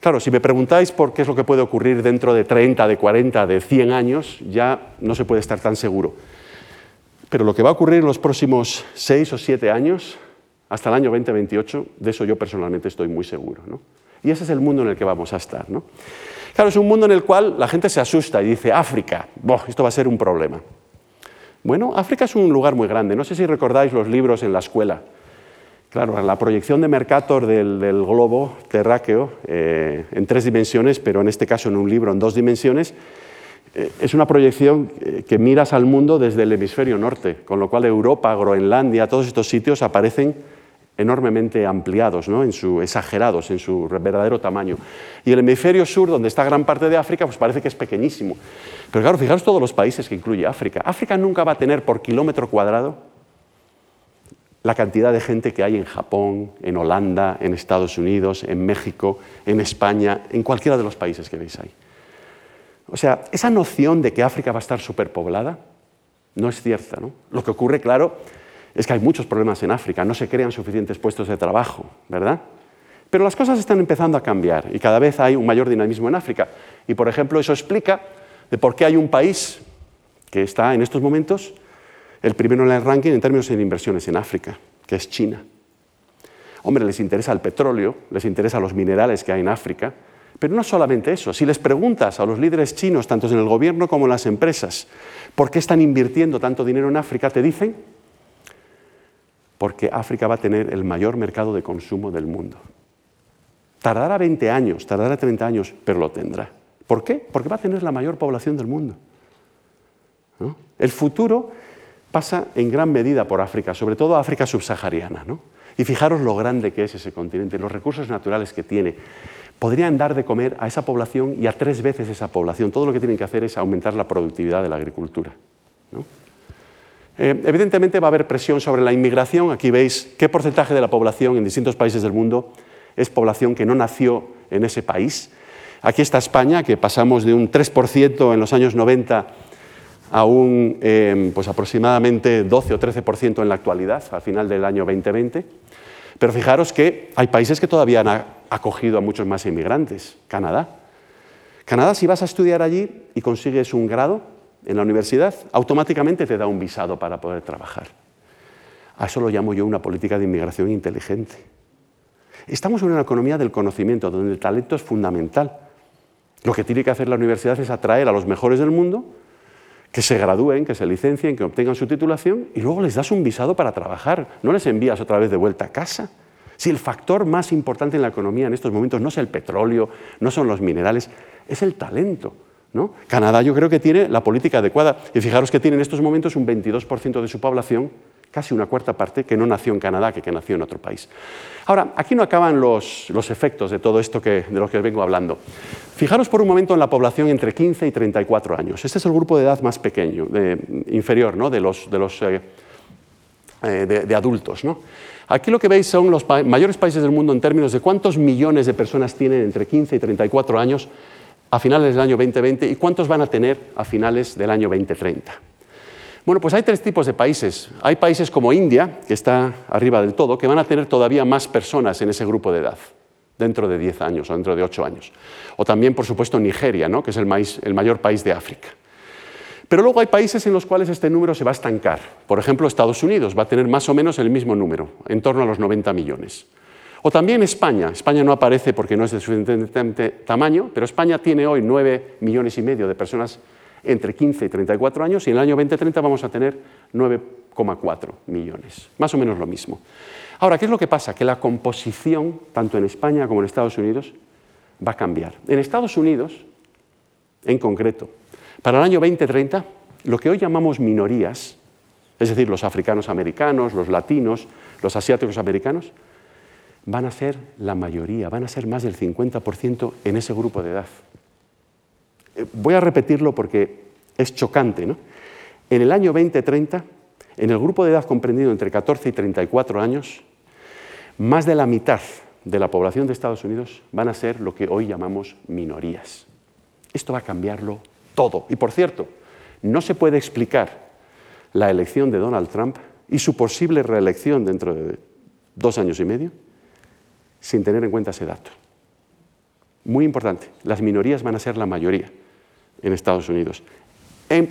Claro, si me preguntáis por qué es lo que puede ocurrir dentro de 30, de 40, de 100 años, ya no se puede estar tan seguro. Pero lo que va a ocurrir en los próximos 6 o 7 años, hasta el año 2028, de eso yo personalmente estoy muy seguro. Y ese es el mundo en el que vamos a estar. Claro, es un mundo en el cual la gente se asusta y dice, África, esto va a ser un problema. Bueno, África es un lugar muy grande. No sé si recordáis los libros en la escuela Claro, la proyección de Mercator del, globo terráqueo eh, en tres dimensiones, pero en este caso en un libro en dos dimensiones, es una proyección eh, que miras al mundo desde el hemisferio norte, con lo cual Europa, Groenlandia, todos estos sitios aparecen enormemente ampliados, ¿no? en su, exagerados en su verdadero tamaño. Y el hemisferio sur, donde está gran parte de África, pues parece que es pequeñísimo. Pero claro, fijaros todos los países que incluye África. África nunca va a tener por kilómetro cuadrado la cantidad de gente que hay en Japón, en Holanda, en Estados Unidos, en México, en España, en cualquiera de los países que veis ahí. O sea, esa noción de que África va a estar superpoblada no es cierta. Lo que ocurre, claro, es que hay muchos problemas en África, no se crean suficientes puestos de trabajo, ¿verdad? Pero las cosas están empezando a cambiar y cada vez hay un mayor dinamismo en África. Y, por ejemplo, eso explica de por qué hay un país que está en estos momentos el primero en el ranking en términos de inversiones en África, que es China. Hombre, les interesa el petróleo, les interesa los minerales que hay en África, pero no solamente eso. Si les preguntas a los líderes chinos, tanto en el gobierno como en las empresas, por qué están invirtiendo tanto dinero en África, te dicen, porque África va a tener el mayor mercado de consumo del mundo. Tardará 20 años, tardará 30 años, pero lo tendrá, ¿Por qué? Porque va a tener la mayor población del mundo. El futuro pasa en gran medida por África, sobre todo África subsahariana. Y fijaros lo grande que es ese continente, los recursos naturales que tiene. Podrían dar de comer a esa población y a tres veces esa población. Todo lo que tienen que hacer es aumentar la productividad de la agricultura. Eh, evidentemente va a haber presión sobre la inmigración. Aquí veis qué porcentaje de la población en distintos países del mundo es población que no nació en ese país. Aquí está España, que pasamos de un 3% en los años 90 a un em, pues aproximadamente 12 o 13% en la actualidad, al final del año 2020. Pero fijaros que hay países que todavía han acogido a muchos más inmigrantes. Canadá. Canadá, si vas a estudiar allí y consigues un grado en la universidad, automáticamente te da un visado para poder trabajar. A eso lo llamo yo una política de inmigración inteligente. Estamos en una economía del conocimiento, donde el talento es fundamental. Lo que tiene que hacer la universidad es atraer a los mejores del mundo, que se gradúen, que se licencien, que obtengan su titulación y luego les das un visado para trabajar. No les envías otra vez de vuelta a casa. Si el factor más importante en la economía en estos momentos no es el petróleo, no son los minerales, es el talento. ¿no? Canadá yo creo que tiene la política adecuada. Y fijaros que tiene en estos momentos un 22% de su población casi una cuarta parte, que no nació en Canadá, que, que nació en otro país. Ahora, aquí no acaban los, efectos de todo esto que, de lo que os vengo hablando. Fijaros por un momento en la población entre 15 y 34 años. Este es el grupo de edad más pequeño, inferior, de los, de, los eh, eh, adultos. Aquí lo que veis son los mayores países del mundo en términos de cuántos millones de personas tienen entre 15 y 34 años a finales del año 2020 y cuántos van a tener a finales del año 2030. Bueno, pues hay tres tipos de países. Hay países como India, que está arriba del todo, que van a tener todavía más personas en ese grupo de edad, dentro de 10 años o dentro de 8 años. O también, por supuesto, Nigeria, ¿no? que es el, el mayor país de África. Pero luego hay países en los cuales este número se va a estancar. Por ejemplo, Estados Unidos va a tener más o menos el mismo número, en torno a los 90 millones. O también España. España no aparece porque no es de suficiente tamaño, pero España tiene hoy 9 millones y medio de personas entre 15 y 34 años y en el año 2030 vamos a tener 9,4 millones, más o menos lo mismo. Ahora, ¿qué es lo que pasa? Que la composición, tanto en España como en Estados Unidos, va a cambiar. En Estados Unidos, en concreto, para el año 2030, lo que hoy llamamos minorías, es decir, los africanos americanos, los latinos, los asiáticos americanos, van a ser la mayoría, van a ser más del 50% en ese grupo de edad. Voy a repetirlo porque es chocante. ¿no? En el año 2030, en el grupo de edad comprendido entre 14 y 34 años, más de la mitad de la población de Estados Unidos van a ser lo que hoy llamamos minorías. Esto va a cambiarlo todo. Y por cierto, no se puede explicar la elección de Donald Trump y su posible reelección dentro de dos años y medio sin tener en cuenta ese dato. Muy importante, las minorías van a ser la mayoría en Estados Unidos.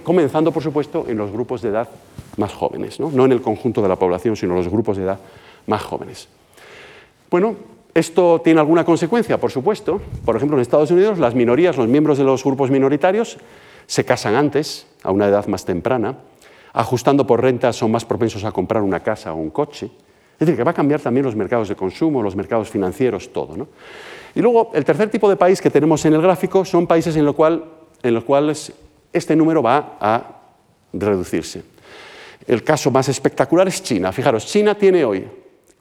Comenzando, por supuesto, en los grupos de edad más jóvenes, ¿no? en el conjunto de la población, sino en los grupos de edad más jóvenes. Bueno, ¿esto tiene alguna consecuencia? Por supuesto. Por ejemplo, en Estados Unidos, las minorías, los miembros de los grupos minoritarios, se casan antes, a una edad más temprana, ajustando por rentas son más propensos a comprar una casa o un coche. Es decir, que va a cambiar también los mercados de consumo, los mercados financieros, todo. Y luego, el tercer tipo de país que tenemos en el gráfico son países en en los cuales este número va a reducirse. El caso más espectacular es China. Fijaros, China tiene hoy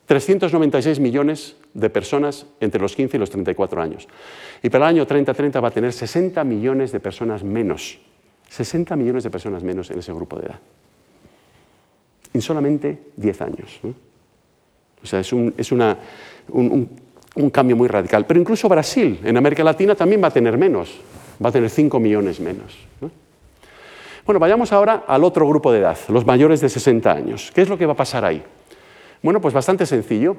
396 millones de personas entre los 15 y los 34 años. Y para el año 30-30 va a tener 60 millones de personas menos. 60 millones de personas menos en ese grupo de edad. En solamente 10 años. O sea, es, un, un cambio muy radical. Pero incluso Brasil, en América Latina, también va a tener menos va a tener 5 millones menos. Bueno, vayamos ahora al otro grupo de edad, los mayores de 60 años. ¿Qué es lo que va a pasar ahí? Bueno, pues bastante sencillo.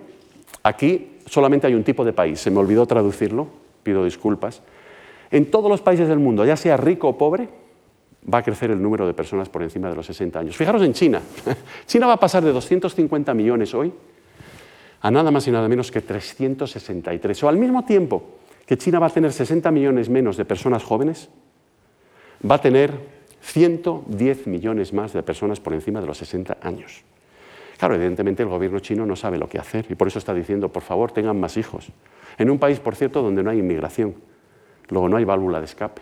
Aquí solamente hay un tipo de país, se me olvidó traducirlo, pido disculpas. En todos los países del mundo, ya sea rico o pobre, va a crecer el número de personas por encima de los 60 años. Fijaros en China. China va a pasar de 250 millones hoy a nada más y nada menos que 363. O al mismo tiempo que China va a tener 60 millones menos de personas jóvenes, va a tener 110 millones más de personas por encima de los 60 años. Claro, evidentemente el gobierno chino no sabe lo que hacer y por eso está diciendo, por favor, tengan más hijos. En un país, por cierto, donde no hay inmigración, luego no hay válvula de escape.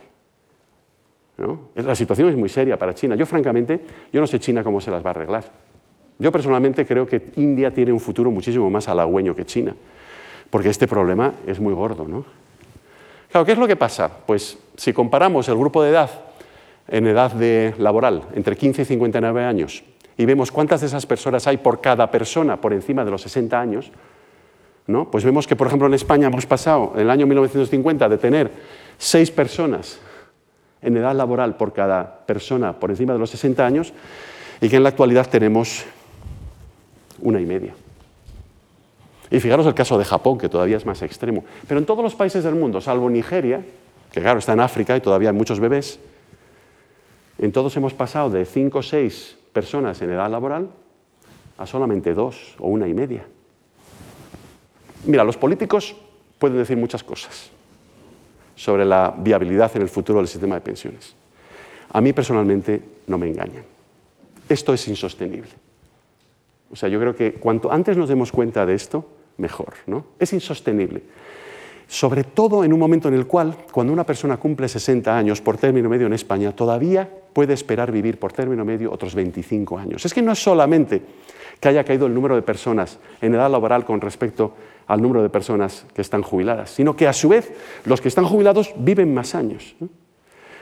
La situación es muy seria para China. Yo, francamente, yo no sé China cómo se las va a arreglar. Yo personalmente creo que India tiene un futuro muchísimo más halagüeño que China, porque este problema es muy gordo. ¿no? Claro, ¿qué es lo que pasa? Pues si comparamos el grupo de edad en edad de laboral, entre 15 y 59 años, y vemos cuántas de esas personas hay por cada persona por encima de los 60 años, ¿no? pues vemos que, por ejemplo, en España hemos pasado en el año 1950 de tener seis personas en edad laboral por cada persona por encima de los 60 años y que en la actualidad tenemos una y media. Y fijaros el caso de Japón, que todavía es más extremo. Pero en todos los países del mundo, salvo Nigeria, que claro está en África y todavía hay muchos bebés, en todos hemos pasado de cinco o seis personas en edad laboral a solamente dos o una y media. Mira, los políticos pueden decir muchas cosas sobre la viabilidad en el futuro del sistema de pensiones. A mí personalmente no me engañan. Esto es insostenible. O sea, yo creo que cuanto antes nos demos cuenta de esto, mejor. ¿no? Es insostenible. Sobre todo en un momento en el cual, cuando una persona cumple 60 años por término medio en España, todavía puede esperar vivir por término medio otros 25 años. Es que no es solamente que haya caído el número de personas en edad laboral con respecto al número de personas que están jubiladas, sino que a su vez los que están jubilados viven más años.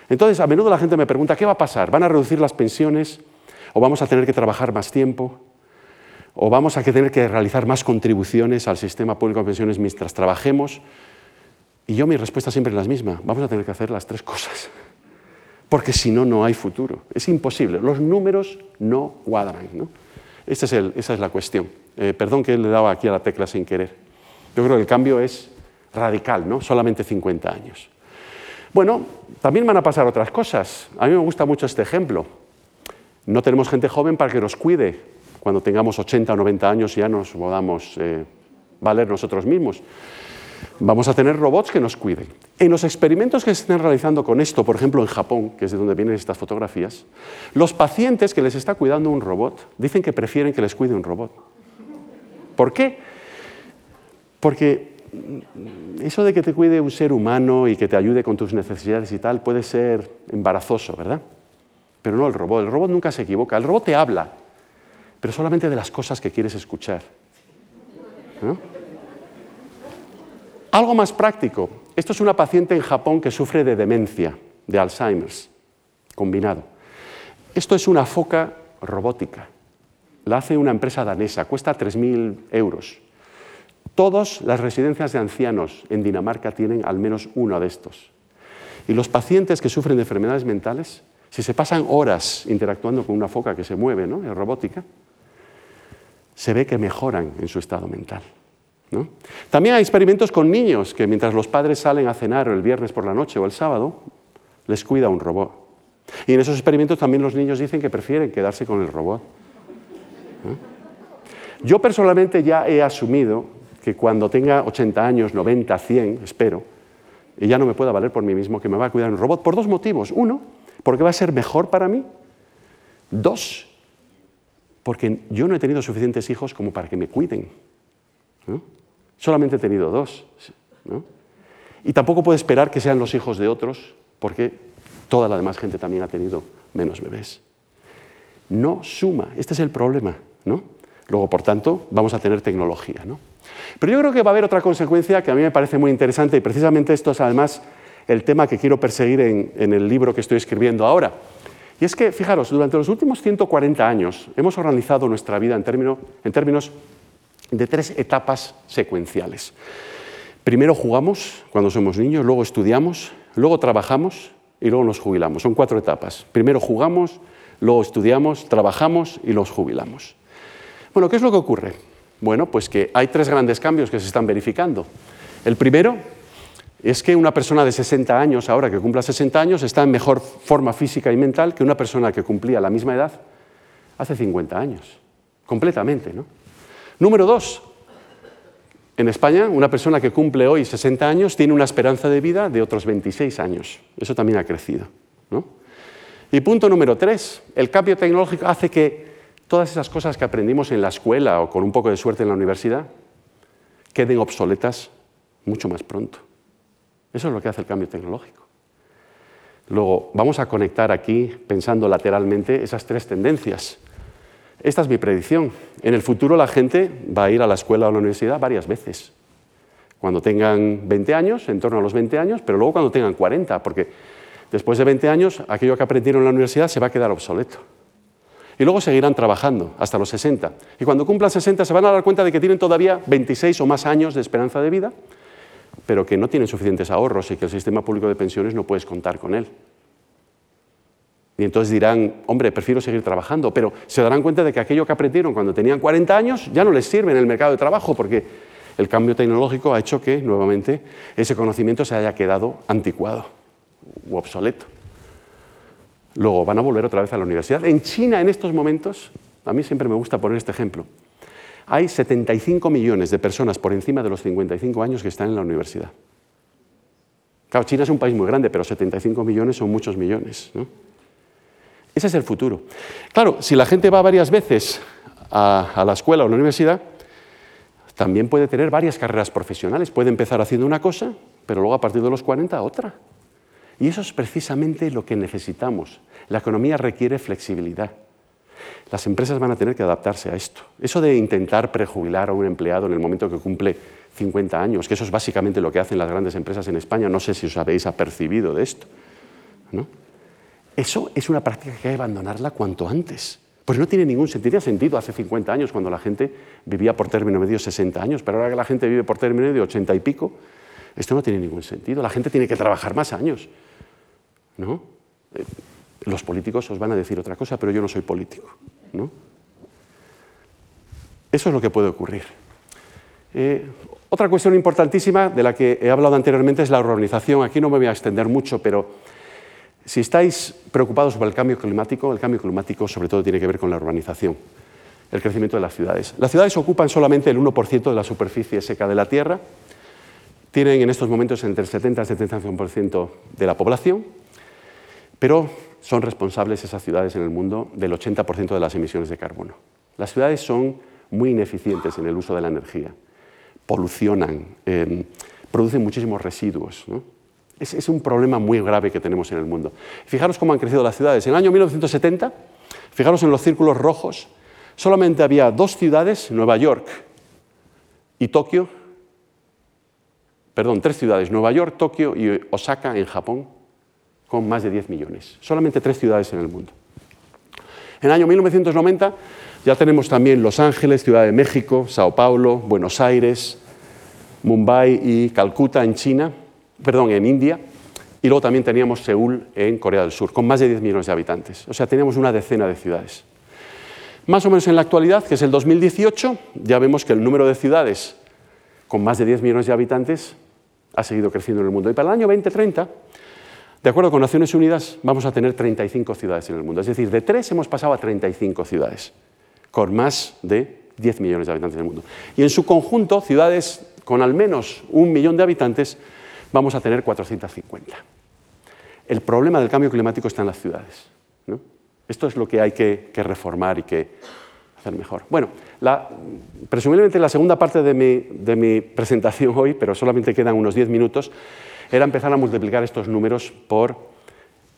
Entonces, a menudo la gente me pregunta, ¿qué va a pasar? ¿Van a reducir las pensiones? ¿O vamos a tener que trabajar más tiempo? ¿O vamos a tener que realizar más contribuciones al sistema público de pensiones mientras trabajemos? Y yo mi respuesta siempre es la misma, vamos a tener que hacer las tres cosas, porque si no, no hay futuro. Es imposible, los números no cuadran. ¿no? es esa es la cuestión. Eh, perdón que le daba aquí a la tecla sin querer. Yo creo que el cambio es radical, ¿no? Solamente 50 años. Bueno, también van a pasar otras cosas. A mí me gusta mucho este ejemplo. No tenemos gente joven para que nos cuide. Cuando tengamos 80 o 90 años ya nos podamos eh, valer nosotros mismos. Vamos a tener robots que nos cuiden. En los experimentos que se están realizando con esto, por ejemplo en Japón, que es de donde vienen estas fotografías, los pacientes que les está cuidando un robot dicen que prefieren que les cuide un robot. ¿Por qué? Porque eso de que te cuide un ser humano y que te ayude con tus necesidades y tal puede ser embarazoso, ¿verdad? Pero no el robot. El robot nunca se equivoca. El robot te habla, pero solamente de las cosas que quieres escuchar. Algo más práctico. Esto es una paciente en Japón que sufre de demencia, de Alzheimer's, combinado. Esto es una foca robótica. La hace una empresa danesa, cuesta 3.000 euros. Todas las residencias de ancianos en Dinamarca tienen al menos uno de estos. Y los pacientes que sufren de enfermedades mentales, si se pasan horas interactuando con una foca que se mueve, ¿no? es robótica, se ve que mejoran en su estado mental. También hay experimentos con niños que mientras los padres salen a cenar el viernes por la noche o el sábado, les cuida un robot. Y en esos experimentos también los niños dicen que prefieren quedarse con el robot. Yo personalmente ya he asumido que cuando tenga 80 años, 90, 100, espero, y ya no me pueda valer por mí mismo, que me va a cuidar un robot por dos motivos. Uno, porque va a ser mejor para mí. Dos, porque yo no he tenido suficientes hijos como para que me cuiden. Solamente he tenido dos. Y tampoco puedo esperar que sean los hijos de otros, porque toda la demás gente también ha tenido menos bebés. No suma, este es el problema. ¿no? Luego, por tanto, vamos a tener tecnología. ¿no? Pero yo creo que va a haber otra consecuencia que a mí me parece muy interesante y precisamente esto es además el tema que quiero perseguir en, el libro que estoy escribiendo ahora. Y es que, fijaros, durante los últimos 140 años hemos organizado nuestra vida en, en términos de tres etapas secuenciales. Primero jugamos cuando somos niños, luego estudiamos, luego trabajamos y luego nos jubilamos. Son cuatro etapas. Primero jugamos, luego estudiamos, trabajamos y nos jubilamos. Bueno, ¿qué es lo que ocurre? Bueno, pues que hay tres grandes cambios que se están verificando. El primero es que una persona de 60 años, ahora que cumpla 60 años, está en mejor forma física y mental que una persona que cumplía la misma edad hace 50 años. Completamente, ¿no? Número dos, en España, una persona que cumple hoy 60 años tiene una esperanza de vida de otros 26 años. Eso también ha crecido. ¿no? Y punto número tres, el cambio tecnológico hace que todas esas cosas que aprendimos en la escuela o con un poco de suerte en la universidad queden obsoletas mucho más pronto. Eso es lo que hace el cambio tecnológico. Luego, vamos a conectar aquí, pensando lateralmente, esas tres tendencias. Esta es mi predicción. En el futuro la gente va a ir a la escuela o a la universidad varias veces. Cuando tengan 20 años, en torno a los 20 años, pero luego cuando tengan 40, porque después de 20 años aquello que aprendieron en la universidad se va a quedar obsoleto. Y luego seguirán trabajando hasta los 60. Y cuando cumplan 60 se van a dar cuenta de que tienen todavía 26 o más años de esperanza de vida, pero que no tienen suficientes ahorros y que el sistema público de pensiones no puedes contar con él. Y entonces dirán, hombre, prefiero seguir trabajando, pero se darán cuenta de que aquello que aprendieron cuando tenían 40 años ya no les sirve en el mercado de trabajo, porque el cambio tecnológico ha hecho que, nuevamente, ese conocimiento se haya quedado anticuado u obsoleto. Luego van a volver otra vez a la universidad. En China, en estos momentos, a mí siempre me gusta poner este ejemplo, hay 75 millones de personas por encima de los 55 años que están en la universidad. Claro, China es un país muy grande, pero 75 millones son muchos millones. ¿no? Ese es el futuro. Claro, si la gente va varias veces a, la escuela o a la universidad, también puede tener varias carreras profesionales. Puede empezar haciendo una cosa, pero luego a partir de los 40 otra. Y eso es precisamente lo que necesitamos. La economía requiere flexibilidad. Las empresas van a tener que adaptarse a esto. Eso de intentar prejubilar a un empleado en el momento que cumple 50 años, que eso es básicamente lo que hacen las grandes empresas en España, no sé si os habéis apercibido de esto. ¿no? Eso es una práctica que hay que abandonarla cuanto antes. Pues no tiene ningún sentido. Tenía sentido hace 50 años cuando la gente vivía por término medio 60 años, pero ahora que la gente vive por término medio 80 y pico, esto no tiene ningún sentido. La gente tiene que trabajar más años. ¿no? Eh, los políticos os van a decir otra cosa, pero yo no soy político. ¿no? Eso es lo que puede ocurrir. Eh, otra cuestión importantísima de la que he hablado anteriormente es la urbanización. Aquí no me voy a extender mucho, pero si estáis preocupados por el cambio climático, el cambio climático sobre todo tiene que ver con la urbanización, el crecimiento de las ciudades. Las ciudades ocupan solamente el 1% de la superficie seca de la Tierra, tienen en estos momentos entre el 70 y el 75% de la población, pero son responsables esas ciudades en el mundo del 80% de las emisiones de carbono. Las ciudades son muy ineficientes en el uso de la energía, polucionan, eh, producen muchísimos residuos. Es, un problema muy grave que tenemos en el mundo. Fijaros cómo han crecido las ciudades. En el año 1970, fijaros en los círculos rojos, solamente había dos ciudades, Nueva York y Tokio, perdón, tres ciudades, Nueva York, Tokio y Osaka en Japón, con más de 10 millones. Solamente tres ciudades en el mundo. En el año 1990 ya tenemos también Los Ángeles, Ciudad de México, Sao Paulo, Buenos Aires, Mumbai y Calcuta en China, perdón, en India, y luego también teníamos Seúl en Corea del Sur, con más de 10 millones de habitantes. O sea, teníamos una decena de ciudades. Más o menos en la actualidad, que es el 2018, ya vemos que el número de ciudades con más de 10 millones de habitantes ha seguido creciendo en el mundo. Y para el año 2030, de acuerdo con Naciones Unidas, vamos a tener 35 ciudades en el mundo. Es decir, de 3 hemos pasado a 35 ciudades, con más de 10 millones de habitantes en el mundo. Y en su conjunto, ciudades con al menos un millón de habitantes vamos a tener 450. El problema del cambio climático está en las ciudades. Esto es lo que hay que, reformar y que hacer mejor. Bueno, presumiblemente la segunda parte de mi, de mi, presentación hoy, pero solamente quedan unos 10 minutos, era empezar a multiplicar estos números por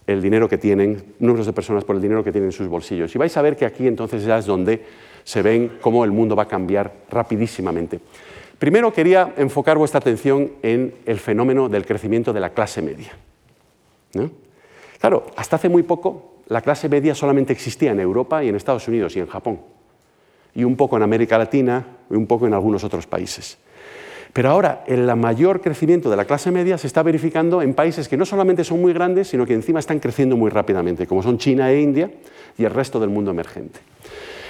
el dinero que tienen, números de personas por el dinero que tienen en sus bolsillos. Y vais a ver que aquí entonces ya es donde se ven cómo el mundo va a cambiar rapidísimamente. Primero quería enfocar vuestra atención en el fenómeno del crecimiento de la clase media. Claro, hasta hace muy poco la clase media solamente existía en Europa y en Estados Unidos y en Japón, y un poco en América Latina y un poco en algunos otros países. Pero ahora el mayor crecimiento de la clase media se está verificando en países que no solamente son muy grandes, sino que encima están creciendo muy rápidamente, como son China e India y el resto del mundo emergente.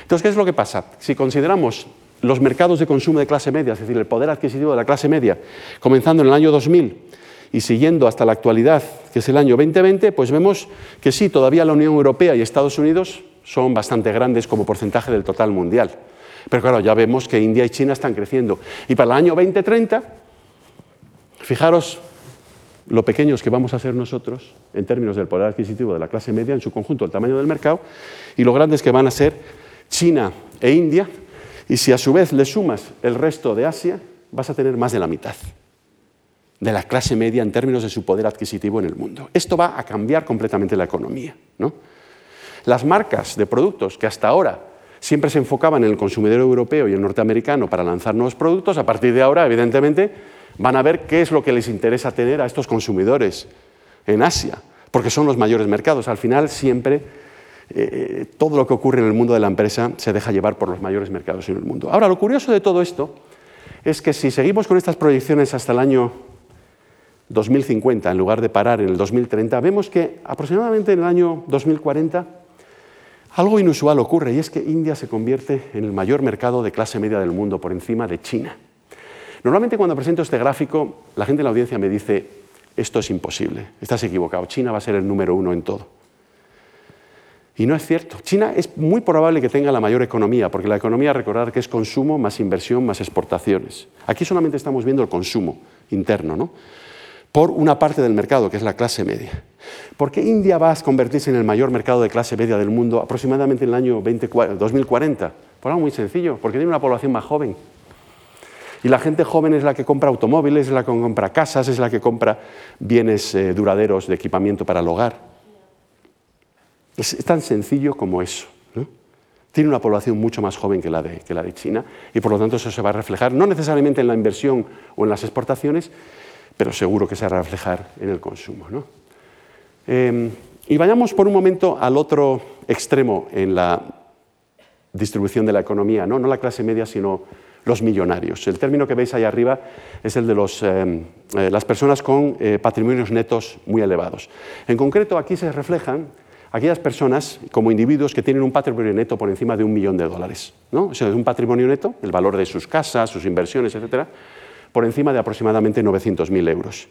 Entonces, ¿qué es lo que pasa? Si consideramos los mercados de consumo de clase media, es decir, el poder adquisitivo de la clase media, comenzando en el año 2000 y siguiendo hasta la actualidad, que es el año 2020, pues vemos que sí, todavía la Unión Europea y Estados Unidos son bastante grandes como porcentaje del total mundial. Pero claro, ya vemos que India y China están creciendo. Y para el año 2030, fijaros lo pequeños que vamos a ser nosotros en términos del poder adquisitivo de la clase media en su conjunto, el tamaño del mercado, y lo grandes que van a ser China e India y si a su vez le sumas el resto de Asia, vas a tener más de la mitad. de la clase media en términos de su poder adquisitivo en el mundo. Esto va a cambiar completamente la economía. ¿no? Las marcas de productos que hasta ahora siempre se enfocaban en el consumidor europeo y el norteamericano para lanzar nuevos productos, a partir de ahora, evidentemente, van a ver qué es lo que les interesa tener a estos consumidores en Asia, porque son los mayores mercados. Al final, siempre eh, todo lo que ocurre en el mundo de la empresa se deja llevar por los mayores mercados en el mundo. Ahora, lo curioso de todo esto es que si seguimos con estas proyecciones hasta el año 2050, en lugar de parar en el 2030, vemos que aproximadamente en el año 2040 algo inusual ocurre y es que India se convierte en el mayor mercado de clase media del mundo por encima de China. Normalmente cuando presento este gráfico, la gente en la audiencia me dice, esto es imposible, estás equivocado, China va a ser el número uno en todo. Y no es cierto. China es muy probable que tenga la mayor economía, porque la economía, recordar que es consumo más inversión más exportaciones. Aquí solamente estamos viendo el consumo interno, ¿no? por una parte del mercado, que es la clase media. ¿Por qué India va a convertirse en el mayor mercado de clase media del mundo aproximadamente en el año 2040? Por algo muy sencillo, porque tiene una población más joven. Y la gente joven es la que compra automóviles, es la que compra casas, es la que compra bienes eh, duraderos de equipamiento para el hogar. Es, tan sencillo como eso. Tiene una población mucho más joven que la, de, China y por lo tanto eso se va a reflejar no necesariamente en la inversión o en las exportaciones, pero seguro que se va a reflejar en el consumo. Em, y vayamos por un momento al otro extremo en la distribución de la economía, no, la clase media, sino los millonarios. El término que veis ahí arriba es el de em, eh, las personas con eh, patrimonios netos muy elevados. En concreto, aquí se reflejan aquellas personas como individuos que tienen un patrimonio neto por encima de un millón de dólares. ¿no? O sea, un patrimonio neto, el valor de sus casas, sus inversiones, etcétera, por encima de aproximadamente 900.000 euros.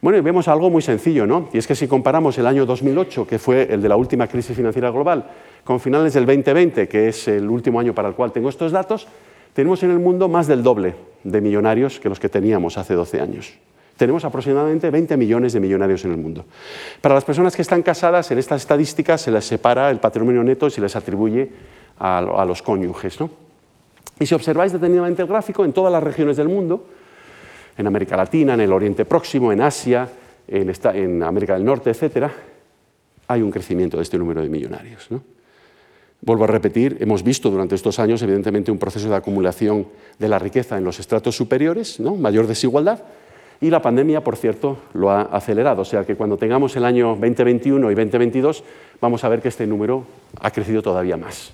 Bueno, y vemos algo muy sencillo, ¿no? Y es que si comparamos el año 2008, que fue el de la última crisis financiera global, con finales del 2020, que es el último año para el cual tengo estos datos, tenemos en el mundo más del doble de millonarios que los que teníamos hace 12 años tenemos aproximadamente 20 millones de millonarios en el mundo. Para las personas que están casadas, en estas estadísticas se les separa el patrimonio neto y se les atribuye a, los cónyuges. Y si observáis detenidamente el gráfico, en todas las regiones del mundo, en América Latina, en el Oriente Próximo, en Asia, en, en América del Norte, etc., hay un crecimiento de este número de millonarios. Vuelvo a repetir, hemos visto durante estos años, evidentemente, un proceso de acumulación de la riqueza en los estratos superiores, ¿no? mayor desigualdad, y la pandemia, por cierto, lo ha acelerado. O sea que cuando tengamos el año 2021 y 2022, vamos a ver que este número ha crecido todavía más.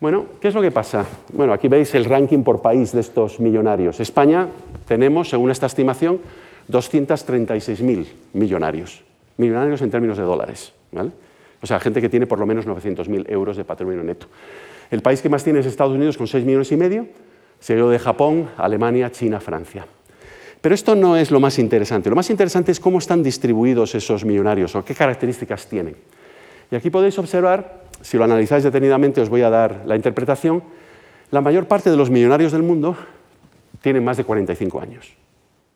Bueno, ¿qué es lo que pasa? Bueno, aquí veis el ranking por país de estos millonarios. España tenemos, según esta estimación, 236.000 millonarios. Millonarios en términos de dólares. O sea, gente que tiene por lo menos 900.000 euros de patrimonio neto. El país que más tiene es Estados Unidos con 6 millones y medio, seguido de Japón, Alemania, China, Francia. Pero esto no es lo más interesante. Lo más interesante es cómo están distribuidos esos millonarios o qué características tienen. Y aquí podéis observar, si lo analizáis detenidamente os voy a dar la interpretación, la mayor parte de los millonarios del mundo tienen más de 45 años.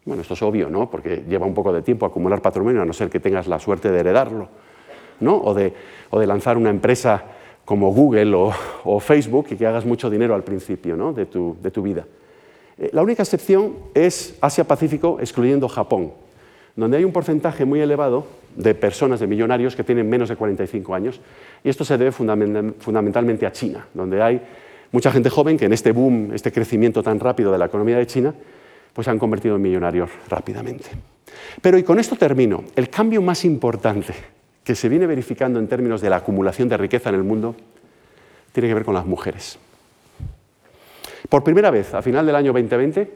Bueno, esto es obvio, ¿no? Porque lleva un poco de tiempo acumular patrimonio, a no ser que tengas la suerte de heredarlo, ¿no? O de, lanzar una empresa como Google o, Facebook y que hagas mucho dinero al principio ¿no? de tu vida. Eh, la única excepción es Asia-Pacífico, excluyendo Japón, donde hay un porcentaje muy elevado de personas, de millonarios, que tienen menos de 45 años. Y esto se debe fundamentalmente a China, donde hay mucha gente joven que en este boom, este crecimiento tan rápido de la economía de China, pues se han convertido en millonarios rápidamente. Pero, y con esto termino, el cambio más importante que se viene verificando en términos de la acumulación de riqueza en el mundo tiene que ver con las mujeres. Por primera vez, a final del año 2020,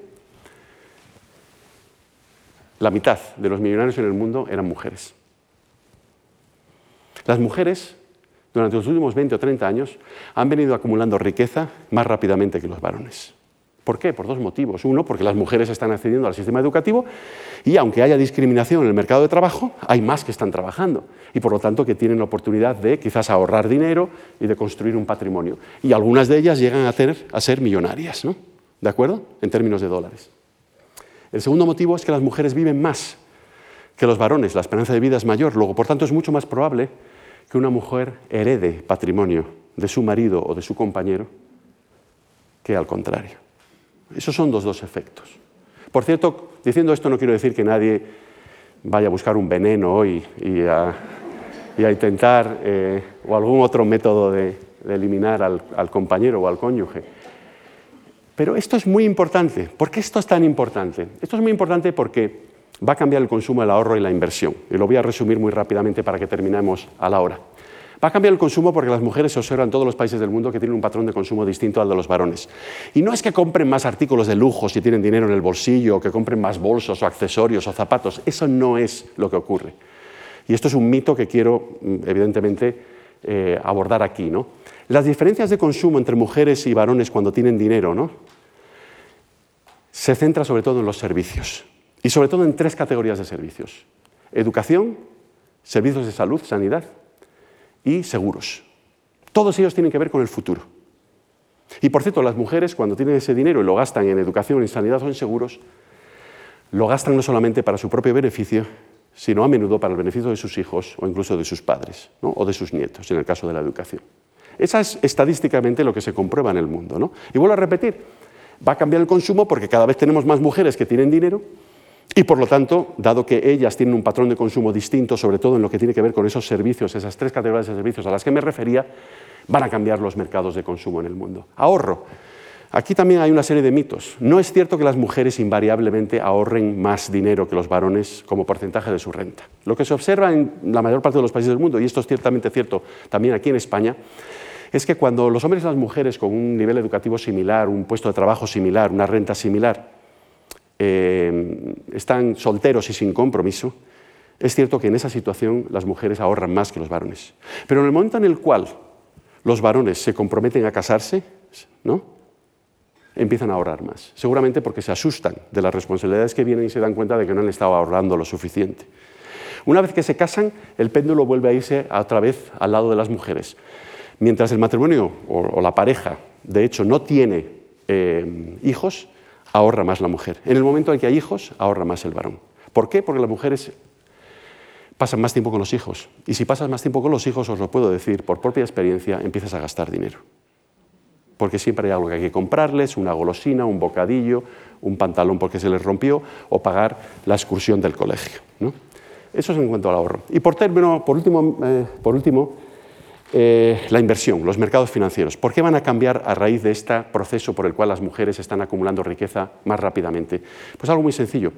la mitad de los millonarios en el mundo eran mujeres. Las mujeres, durante los últimos 20 o 30 años, han venido acumulando riqueza más rápidamente que los varones. ¿Por qué? Por dos motivos. Uno, porque las mujeres están accediendo al sistema educativo y aunque haya discriminación en el mercado de trabajo, hay más que están trabajando y por lo tanto que tienen la oportunidad de quizás ahorrar dinero y de construir un patrimonio. Y algunas de ellas llegan a, tener, a ser millonarias, ¿no? ¿De acuerdo? En términos de dólares. El segundo motivo es que las mujeres viven más que los varones, la esperanza de vida es mayor, luego por tanto es mucho más probable que una mujer herede patrimonio de su marido o de su compañero que al contrario. Esos son los dos efectos. Por cierto, diciendo esto no quiero decir que nadie vaya a buscar un veneno hoy y a, intentar eh, o algún otro método de, eliminar al, compañero o al cónyuge. Pero esto es muy importante. ¿Por qué esto es tan importante? Esto es muy importante porque va a cambiar el consumo, el ahorro y la inversión. Y lo voy a resumir muy rápidamente para que terminemos a la hora. Va a cambiar el consumo porque las mujeres se observan en todos los países del mundo que tienen un patrón de consumo distinto al de los varones. Y no es que compren más artículos de lujo si tienen dinero en el bolsillo, o que compren más bolsos o accesorios o zapatos. Eso no es lo que ocurre. Y esto es un mito que quiero, mm, evidentemente, eh, abordar aquí. ¿no? Las diferencias de consumo entre mujeres y varones cuando tienen dinero ¿no? se centra sobre todo en los servicios. Y sobre todo en tres categorías de servicios. Educación, servicios de salud, sanidad y seguros. Todos ellos tienen que ver con el futuro. Y por cierto, las mujeres cuando tienen ese dinero y lo gastan en educación, en sanidad o en seguros, lo gastan no solamente para su propio beneficio, sino a menudo para el beneficio de sus hijos o incluso de sus padres o de sus nietos, en el caso de la educación. Esa es estadísticamente lo que se comprueba en el mundo. ¿no? Y vuelvo a repetir, va a cambiar el consumo porque cada vez tenemos más mujeres que tienen dinero y por lo tanto, dado que ellas tienen un patrón de consumo distinto, sobre todo en lo que tiene que ver con esos servicios, esas tres categorías de servicios a las que me refería, van a cambiar los mercados de consumo en el mundo. Ahorro. Aquí también hay una serie de mitos. No es cierto que las mujeres invariablemente ahorren más dinero que los varones como porcentaje de su renta. Lo que se observa en la mayor parte de los países del mundo, y esto es ciertamente cierto también aquí en España, es que cuando los hombres y las mujeres con un nivel educativo similar, un puesto de trabajo similar, una renta similar, eh, están solteros y sin compromiso, es cierto que en esa situación las mujeres ahorran más que los varones. Pero en el momento en el cual los varones se comprometen a casarse, ¿no? empiezan a ahorrar más. Seguramente porque se asustan de las responsabilidades que vienen y se dan cuenta de que no han estado ahorrando lo suficiente. Una vez que se casan, el péndulo vuelve a irse otra vez al lado de las mujeres. Mientras el matrimonio o, la pareja, de hecho, no tiene eh, hijos, ahorra más la mujer. En el momento en que hay hijos, ahorra más el varón. ¿Por qué? Porque las mujeres pasan más tiempo con los hijos. Y si pasas más tiempo con los hijos, os lo puedo decir, por propia experiencia, empiezas a gastar dinero. Porque siempre hay algo que hay que comprarles, una golosina, un bocadillo, un pantalón porque se les rompió, o pagar la excursión del colegio. Eso es en cuanto al ahorro. Y por, término, por último, eh, por último eh, la inversión, los mercados financieros. ¿Por qué van a cambiar a raíz de este proceso por el cual las mujeres están acumulando riqueza más rápidamente? Pues algo muy sencillo.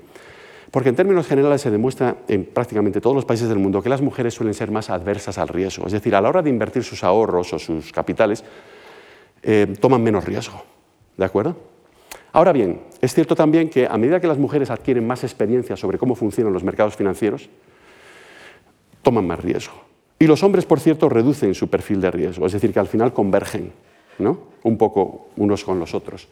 Porque en términos generales se demuestra en prácticamente todos los países del mundo que las mujeres suelen ser más adversas al riesgo. Es decir, a la hora de invertir sus ahorros o sus capitales, eh, toman menos riesgo. ¿De acuerdo? Ahora bien, es cierto también que a medida que las mujeres adquieren más experiencia sobre cómo funcionan los mercados financieros, toman más riesgo. Y los hombres, por cierto, reducen su perfil de riesgo, es decir, que al final convergen ¿no? un poco unos con los otros.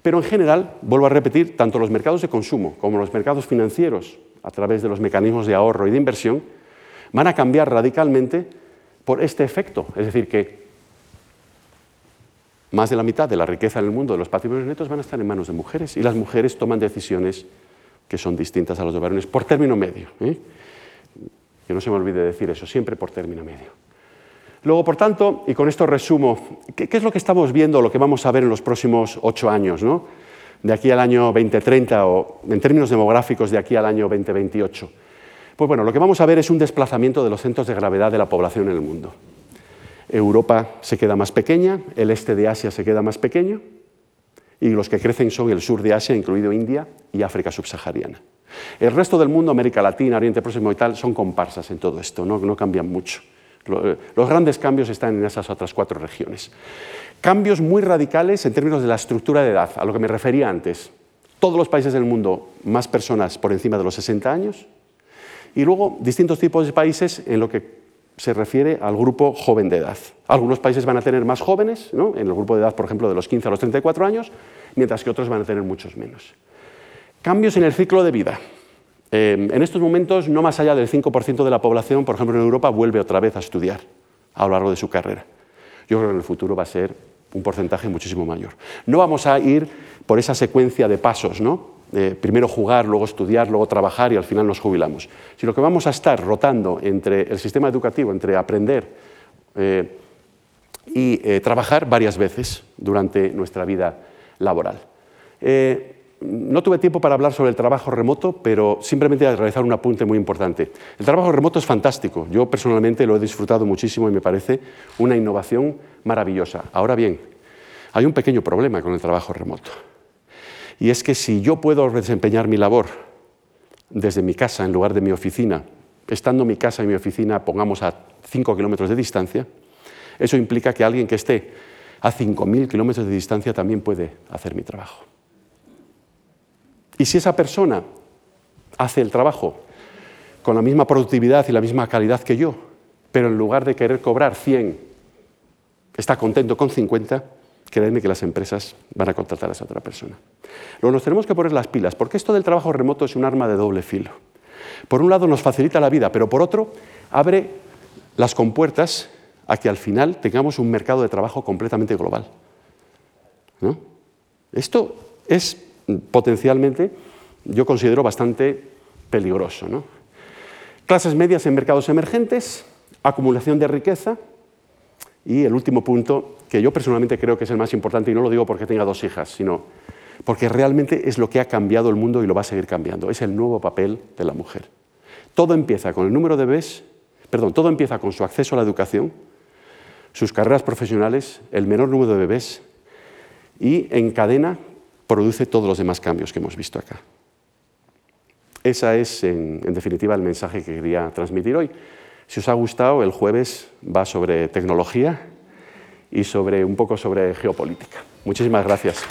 Pero en general, vuelvo a repetir, tanto los mercados de consumo como los mercados financieros, a través de los mecanismos de ahorro y de inversión, van a cambiar radicalmente por este efecto. Es decir, que más de la mitad de la riqueza en el mundo de los patrimonios netos van a estar en manos de mujeres y las mujeres toman decisiones que son distintas a las de varones por término medio. ¿eh? Que no se me olvide decir eso, siempre por término medio. Luego, por tanto, y con esto resumo, ¿qué, es lo que estamos viendo, lo que vamos a ver en los próximos ocho años, ¿no? de aquí al año 2030 o en términos demográficos de aquí al año 2028? Pues bueno, lo que vamos a ver es un desplazamiento de los centros de gravedad de la población en el mundo. Europa se queda más pequeña, el este de Asia se queda más pequeño y los que crecen son el sur de Asia, incluido India y África subsahariana. El resto del mundo, América Latina, Oriente Próximo y tal, son comparsas en todo esto, no, no cambian mucho. Eh, los grandes cambios están en esas otras cuatro regiones. Cambios muy radicales en términos de la estructura de edad, a lo que me refería antes. Todos los países del mundo, más personas por encima de los 60 años. Y luego distintos tipos de países en lo que se refiere al grupo joven de edad. Algunos países van a tener más jóvenes, ¿no? en el grupo de edad, por ejemplo, de los 15 a los 34 años, mientras que otros van a tener muchos menos. Cambios en el ciclo de vida. Eh, en estos momentos, no más allá del 5% de la población, por ejemplo en Europa, vuelve otra vez a estudiar a lo largo de su carrera. Yo creo que en el futuro va a ser un porcentaje muchísimo mayor. No vamos a ir por esa secuencia de pasos, ¿no? primero jugar, luego estudiar, luego trabajar y al final nos jubilamos, sino que vamos a estar rotando entre el sistema educativo, entre aprender eh, y eh, trabajar varias veces durante nuestra vida laboral. No tuve tiempo para hablar sobre el trabajo remoto, pero simplemente a realizar un apunte muy importante. El trabajo remoto es fantástico. Yo personalmente lo he disfrutado muchísimo y me parece una innovación maravillosa. Ahora bien, hay un pequeño problema con el trabajo remoto. Y es que si yo puedo desempeñar mi labor desde mi casa en lugar de mi oficina, estando mi casa y mi oficina, pongamos a 5 kilómetros de distancia, eso implica que alguien que esté a 5.000 kilómetros de distancia también puede hacer mi trabajo. Y si esa persona hace el trabajo con la misma productividad y la misma calidad que yo, pero en lugar de querer cobrar 100, está contento con 50, créanme que las empresas van a contratar a esa otra persona. Luego nos tenemos que poner las pilas, porque esto del trabajo remoto es un arma de doble filo. Por un lado nos facilita la vida, pero por otro abre las compuertas a que al final tengamos un mercado de trabajo completamente global. Esto es potencialmente, yo considero bastante peligroso. Clases medias en mercados emergentes, acumulación de riqueza y el último punto, que yo personalmente creo que es el más importante, y no lo digo porque tenga dos hijas, sino porque realmente es lo que ha cambiado el mundo y lo va a seguir cambiando, es el nuevo papel de la mujer. Todo empieza con el número de bebés, perdón, todo empieza con su acceso a la educación, sus carreras profesionales, el menor número de bebés y en cadena produce todos los demás cambios que hemos visto acá. Ese es, en, en, definitiva, el mensaje que quería transmitir hoy. Si os ha gustado, el jueves va sobre tecnología y sobre, un poco sobre geopolítica. Muchísimas gracias.